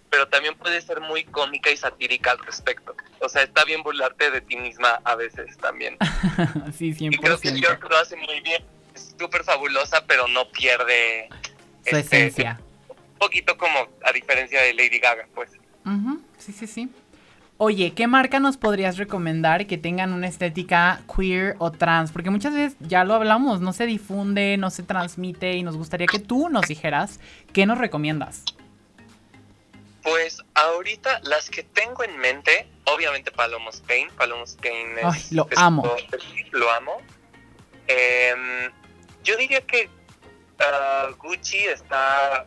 pero también puedes ser muy cómica y satírica al respecto. O sea, está bien burlarte de ti misma a veces también. sí, Y creo que 100%. Björk lo hace muy bien. Es súper fabulosa, pero no pierde Su este, esencia. Un poquito como a diferencia de Lady Gaga, pues. Ujú, Sí, sí, sí. Oye, ¿qué marca nos podrías recomendar que tengan una estética queer o trans? Porque muchas veces ya lo hablamos, no se difunde, no se transmite y nos gustaría que tú nos dijeras qué nos recomiendas. Pues ahorita las que tengo en mente, obviamente Palomo Spain. Palomo Spain es. Ay, lo es- amo. Lo amo. Em, yo diría que ah, Gucci está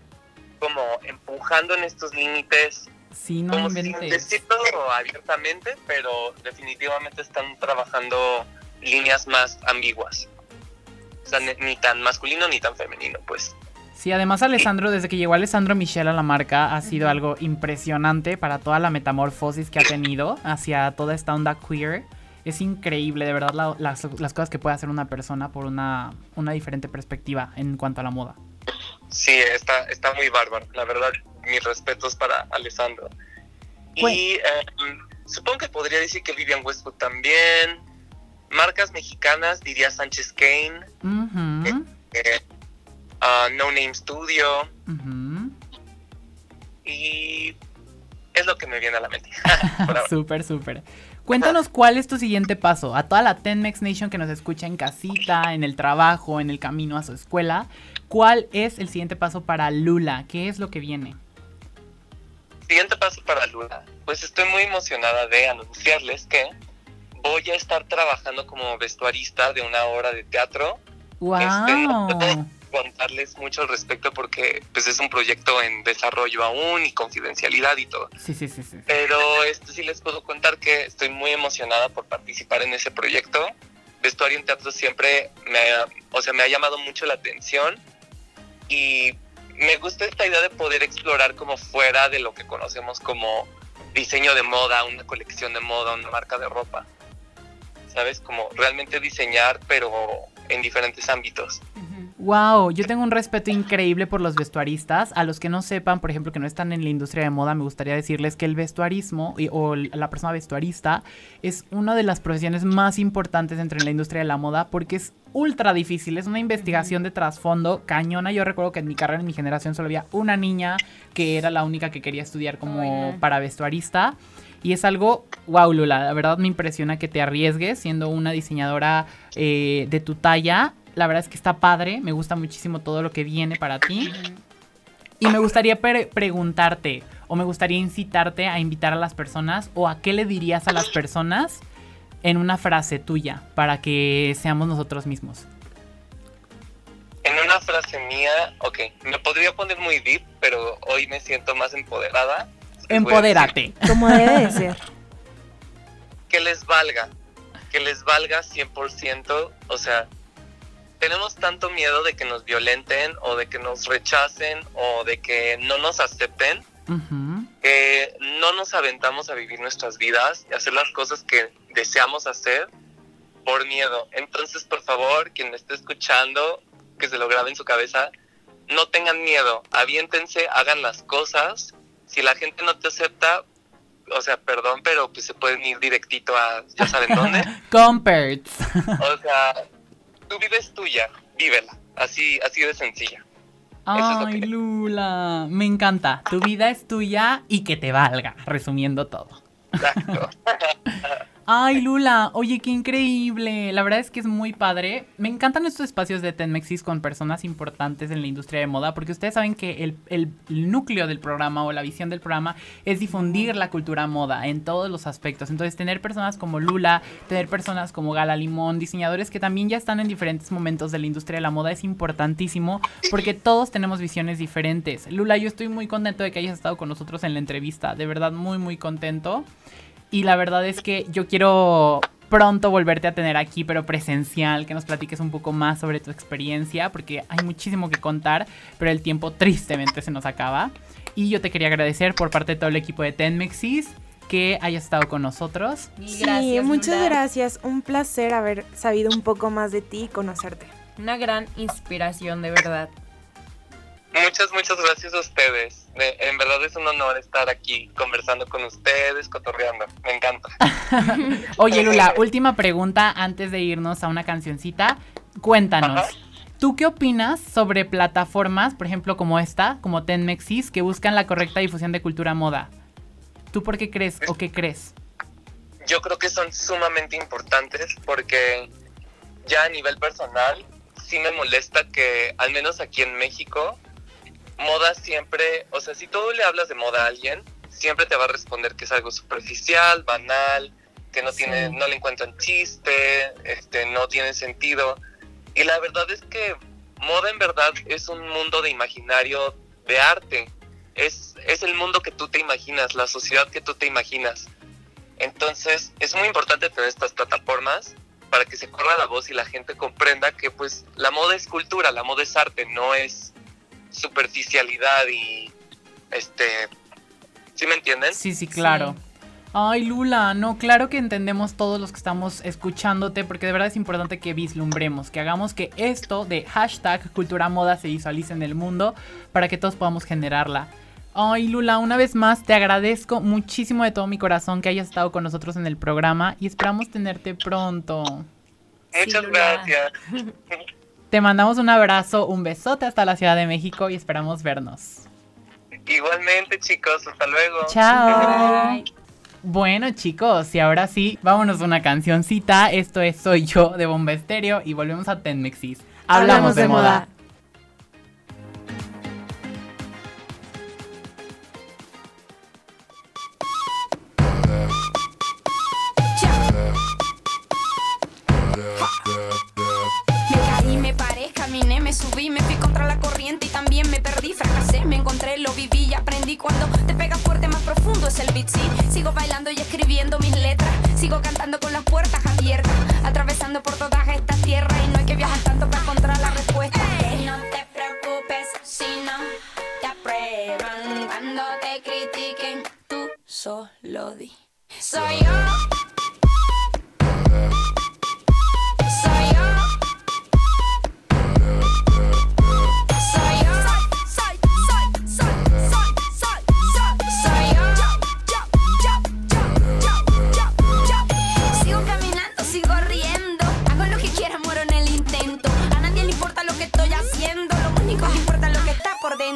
como empujando en estos límites, Sí, no como sin decirlo abiertamente, pero definitivamente están trabajando líneas más ambiguas. O sea, ni, ni tan masculino ni tan femenino, pues. Sí, además Alessandro, desde que llegó Alessandro Michel a la marca, ha sido algo impresionante para toda la metamorfosis que ha tenido hacia toda esta onda queer. Es increíble, de verdad, la- las, las cosas que puede hacer una persona por una, una diferente perspectiva en cuanto a la moda. Sí, está, está muy bárbaro. La verdad, mis respetos para Alessandro. Bueno. Y em, supongo que podría decir que Vivian Westwood también. Marcas mexicanas, diría Sánchez Kane, Ujú, eh, ah, No Name Studio. Y es lo que me viene a la mente. Súper, súper. Cuéntanos cuál es tu siguiente paso. A toda la Tenmex Nation que nos escucha en casita, en el trabajo, en el camino a su escuela, ¿cuál es el siguiente paso para Lula? ¿Qué es lo que viene? Siguiente paso para Lula. Pues estoy muy emocionada de anunciarles que voy a estar trabajando como vestuarista de una obra de teatro. Este, no puedo ¡Wow! contarles mucho al respecto porque pues es un proyecto en desarrollo aún y confidencialidad y todo. Sí, sí, sí, sí. Pero este sí les puedo contar que estoy muy emocionada por participar en ese proyecto. Vestuario en teatro siempre me ha, o sea, me ha llamado mucho la atención y me gusta esta idea de poder explorar como fuera de lo que conocemos como diseño de moda, una colección de moda, una marca de ropa. ¿Sabes? Como realmente diseñar, pero en diferentes ámbitos. Wow, yo tengo un respeto increíble por los vestuaristas. A los que no sepan, por ejemplo, que no están en la industria de moda, me gustaría decirles que el vestuarismo y- o la persona vestuarista es una de las profesiones más importantes dentro de la industria de la moda porque es ultra difícil. Es una investigación de trasfondo cañona. Yo recuerdo que en mi carrera, en mi generación, solo había una niña que era la única que quería estudiar como para vestuarista. Y es algo, wow, Lula, la verdad me impresiona que te arriesgues siendo una diseñadora eh, de tu talla. La verdad es que está padre, me gusta muchísimo todo lo que viene para ti. Y me gustaría pre- preguntarte, o me gustaría incitarte a invitar a las personas, o a qué le dirías a las personas en una frase tuya, para que seamos nosotros mismos. En una frase mía, ok, me podría poner muy deep, pero hoy me siento más empoderada. Empodérate. Como debe de ser. Que les valga, que les valga 100%, o sea, tenemos tanto miedo de que nos violenten o de que nos rechacen o de que no nos acepten, Ujú. que no nos aventamos a vivir nuestras vidas y hacer las cosas que deseamos hacer por miedo. Entonces, por favor, quien me esté escuchando, que se lo grabe en su cabeza, no tengan miedo, aviéntense, hagan las cosas. Si la gente no te acepta, o sea, perdón, pero pues se pueden ir directito a, ya saben dónde. Comperts. O sea, tu vida es tuya, vívela, así, así de sencilla. Es Ay, que- Lula. Me encanta. Tu vida es tuya y que te valga, resumiendo todo. Exacto. Ay, Lula, oye, qué increíble. La verdad es que es muy padre. Me encantan estos espacios de Tenmexis con personas importantes en la industria de moda, porque ustedes saben que el, el núcleo del programa o la visión del programa es difundir la cultura moda en todos los aspectos. Entonces, tener personas como Lula, tener personas como Gala Limón, diseñadores que también ya están en diferentes momentos de la industria de la moda es importantísimo, porque todos tenemos visiones diferentes. Lula, yo estoy muy contento de que hayas estado con nosotros en la entrevista. De verdad, muy, muy contento. Y la verdad es que yo quiero pronto volverte a tener aquí, pero presencial, que nos platiques un poco más sobre tu experiencia, porque hay muchísimo que contar, pero el tiempo tristemente se nos acaba. Y yo te quería agradecer por parte de todo el equipo de Tenmexis que hayas estado con nosotros. Sí, gracias, muchas Lula. gracias. Un placer haber sabido un poco más de ti y conocerte. Una gran inspiración, de verdad. Muchas, muchas gracias a ustedes. De- en verdad es un honor estar aquí conversando con ustedes, cotorreando. Me encanta. Oye, Lula, última pregunta antes de irnos a una cancioncita. Cuéntanos. Ajá. ¿Tú qué opinas sobre plataformas, por ejemplo, como esta, como Tenmexis, que buscan la correcta difusión de cultura moda? ¿Tú por qué crees o qué crees? yo creo que son sumamente importantes porque ya a nivel personal sí me molesta que, al menos aquí en México, moda siempre, o sea, si tú le hablas de moda a alguien, siempre te va a responder que es algo superficial, banal, que no tiene, no le encuentran chiste, este, no tiene sentido. Y la verdad es que moda en verdad es un mundo de imaginario de arte. Es, es el mundo que tú te imaginas, la sociedad que tú te imaginas. Entonces, es muy importante tener estas plataformas para que se corra la voz y la gente comprenda que pues la moda es cultura, la moda es arte, no es superficialidad y este ¿sí me entienden? Sí, sí, claro. Ay, Lula, no, claro que entendemos todos los que estamos escuchándote, porque de verdad es importante que vislumbremos, que hagamos que esto de hashtag cultura moda se visualice en el mundo para que todos podamos generarla. Ay, Lula, una vez más te agradezco muchísimo de todo mi corazón que hayas estado con nosotros en el programa y esperamos tenerte pronto. Muchas gracias. Te mandamos un abrazo, un besote hasta la Ciudad de México y esperamos vernos. Igualmente, chicos, hasta luego. Chao. Bueno, chicos, y ahora sí, vámonos a una cancioncita. Esto es Soy Yo de Bomba Estéreo y volvemos a Tenmexis. Hablamos, de, moda. Me subí, me fui contra la corriente y también me perdí, fracasé, me encontré, lo viví y aprendí. Cuando te pega fuerte, más profundo es el beat, sí. Sigo bailando y escribiendo mis letras, sigo cantando con las puertas abiertas, atravesando por todas estas tierras y no hay que viajar tanto para encontrar la respuesta. No te preocupes si no te aprueban cuando te critiquen, tú solo di. Soy yo.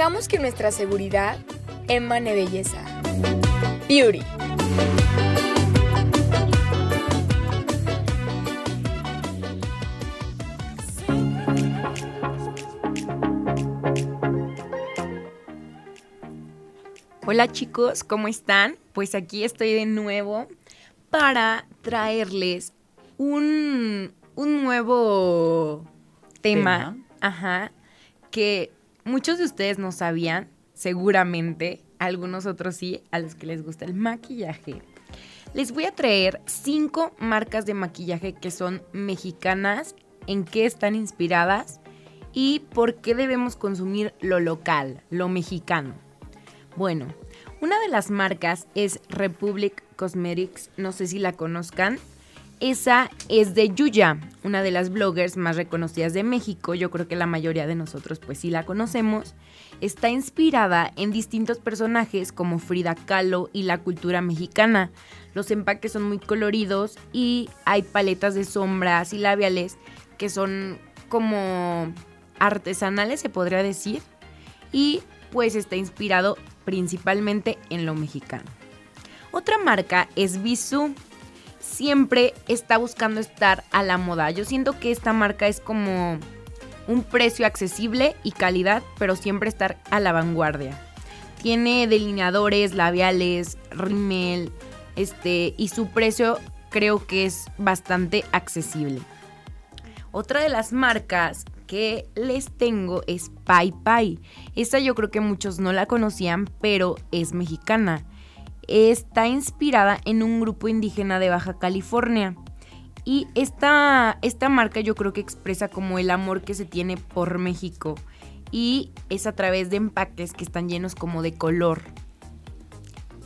Hagamos que nuestra seguridad emane belleza. Beauty. Hola chicos, ¿cómo están? Pues aquí estoy de nuevo para traerles un, un nuevo tema, Tema. ajá, que muchos de ustedes no sabían, seguramente, algunos otros sí, a los que les gusta el maquillaje. Les voy a traer cinco marcas de maquillaje que son mexicanas, en qué están inspiradas y por qué debemos consumir lo local, lo mexicano. Bueno, una de las marcas es Republic Cosmetics, no sé si la conozcan. Esa es de Yuya, una de las bloggers más reconocidas de México. Yo creo que la mayoría de nosotros pues sí la conocemos. Está inspirada en distintos personajes como Frida Kahlo y la cultura mexicana. Los empaques son muy coloridos y hay paletas de sombras y labiales que son como artesanales, se podría decir. Y pues está inspirado principalmente en lo mexicano. Otra marca es Bisú. Siempre está buscando estar a la moda. Yo siento que esta marca es como un precio accesible y calidad, pero siempre estar a la vanguardia. Tiene delineadores, labiales, rímel, este, y su precio creo que es bastante accesible. Otra de las marcas que les tengo es Pai Pai. Esta yo creo que muchos no la conocían, pero es mexicana. Está inspirada en un grupo indígena de Baja California. Y esta, esta marca yo creo que expresa como el amor que se tiene por México. Y es a través de empaques que están llenos como de color.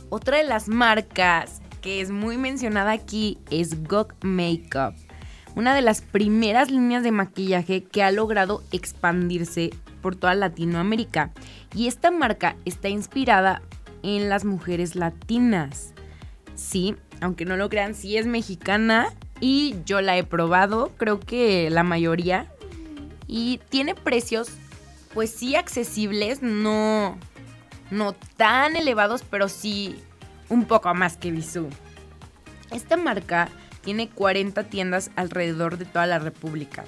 Otra de las marcas que es muy mencionada aquí es GOG Makeup una de las primeras líneas de maquillaje que ha logrado expandirse por toda Latinoamérica. Y esta marca está inspirada en las mujeres latinas. Sí, aunque no lo crean, sí es mexicana y yo la he probado, creo que la mayoría. Y tiene precios, pues sí accesibles, no, no tan elevados, pero sí un poco más que Bisú. Esta marca tiene 40 tiendas alrededor de toda la República.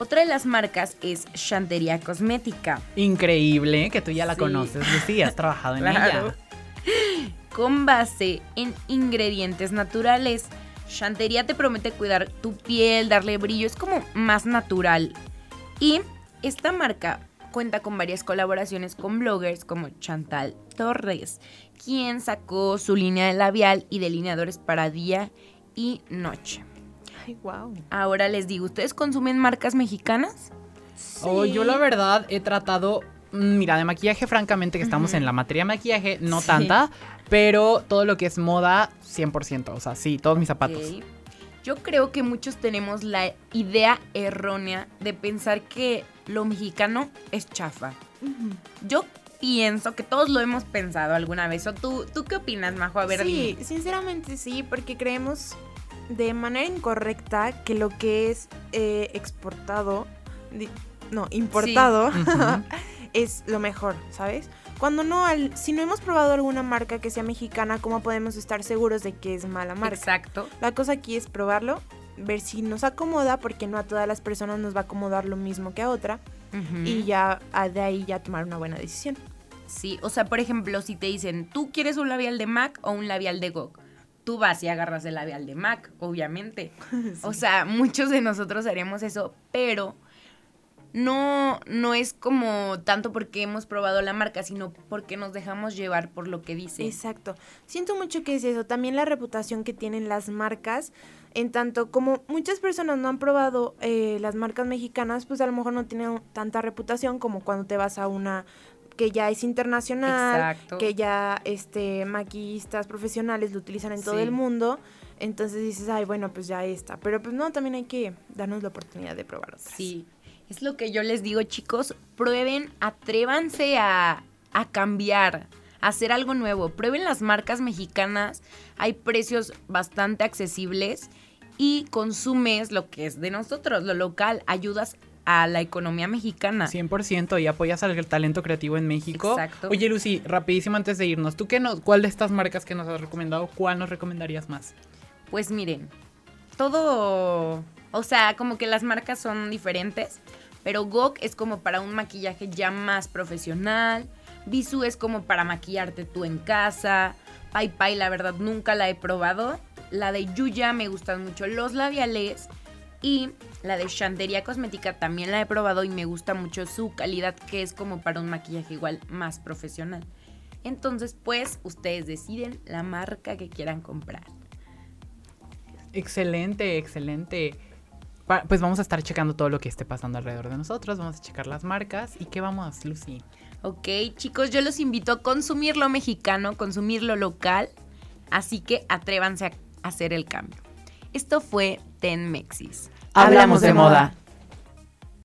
Otra de las marcas es Chantería Cosmética. Increíble, que tú ya la Sí. conoces, Lucía, has trabajado en Claro. ella. Con base en ingredientes naturales. Chantería te promete cuidar tu piel, darle brillo, es como más natural. Y esta marca cuenta con varias colaboraciones con bloggers como Chantal Torres, quien sacó su línea de labial y delineadores para día y noche. Ay, wow. Ahora les digo, ¿ustedes consumen marcas mexicanas? Oh, yo la verdad he tratado, mm, mira, de maquillaje, francamente, que estamos en la materia de maquillaje, no Sí. tanta, pero todo lo que es moda, 100%, o sea, sí, todos mis zapatos. Ok. Yo creo que muchos tenemos la idea errónea de pensar que lo mexicano es chafa. Yo pienso que todos lo hemos pensado alguna vez. ¿O tú, tú qué opinas, Majo? A ver, sí, dime. sinceramente sí, porque creemos de manera incorrecta que lo que es eh, exportado, di- no, importado, es lo mejor, ¿sabes? Cuando no, al- si no hemos probado alguna marca que sea mexicana, ¿cómo podemos estar seguros de que es mala marca? Exacto. La cosa aquí es probarlo, ver si nos acomoda, porque no a todas las personas nos va a acomodar lo mismo que a otra, y ya ah, de ahí ya tomar una buena decisión. Sí, o sea, por ejemplo, si te dicen, ¿tú quieres un labial de MAC o un labial de GOG? Tú vas y agarras el labial de MAC, obviamente. O sea, muchos de nosotros haremos eso, pero no, no es como tanto porque hemos probado la marca, sino porque nos dejamos llevar por lo que dice. Exacto. Siento mucho que es eso. También la reputación que tienen las marcas. En tanto como muchas personas no han probado eh, las marcas mexicanas, pues a lo mejor no tienen tanta reputación como cuando te vas a una que ya es internacional, Exacto. que ya este maquillistas profesionales lo utilizan en todo el mundo. Entonces dices, ay, bueno, pues ya está. Pero pues no, también hay que darnos la oportunidad de probar otras. Sí, es lo que yo les digo, chicos, prueben, atrévanse a, a cambiar, a hacer algo nuevo. Prueben las marcas mexicanas, hay precios bastante accesibles y consumes lo que es de nosotros, lo local, ayudas a la economía mexicana. 100% y apoyas al talento creativo en México. Exacto. Oye, Lucy, rapidísimo antes de irnos, ¿tú qué nos, cuál de estas marcas que nos has recomendado, cuál nos recomendarías más? Pues miren, todo, o sea, como que las marcas son diferentes, pero GOG es como para un maquillaje ya más profesional, Bisú es como para maquillarte tú en casa, Pai Pai la verdad nunca la he probado, la de Yuya me gustan mucho los labiales y la de Chantería Cosmética también la he probado y me gusta mucho su calidad que es como para un maquillaje igual más profesional. Entonces, pues ustedes deciden la marca que quieran comprar. Excelente, excelente. pa- pues vamos a estar checando todo lo que esté pasando alrededor de nosotros, vamos a checar las marcas y qué vamos, Lucy. Ok, chicos, yo los invito a consumir lo mexicano, consumir lo local, así que atrévanse a hacer el cambio. Esto fue Ten Mexis. Hablamos de moda.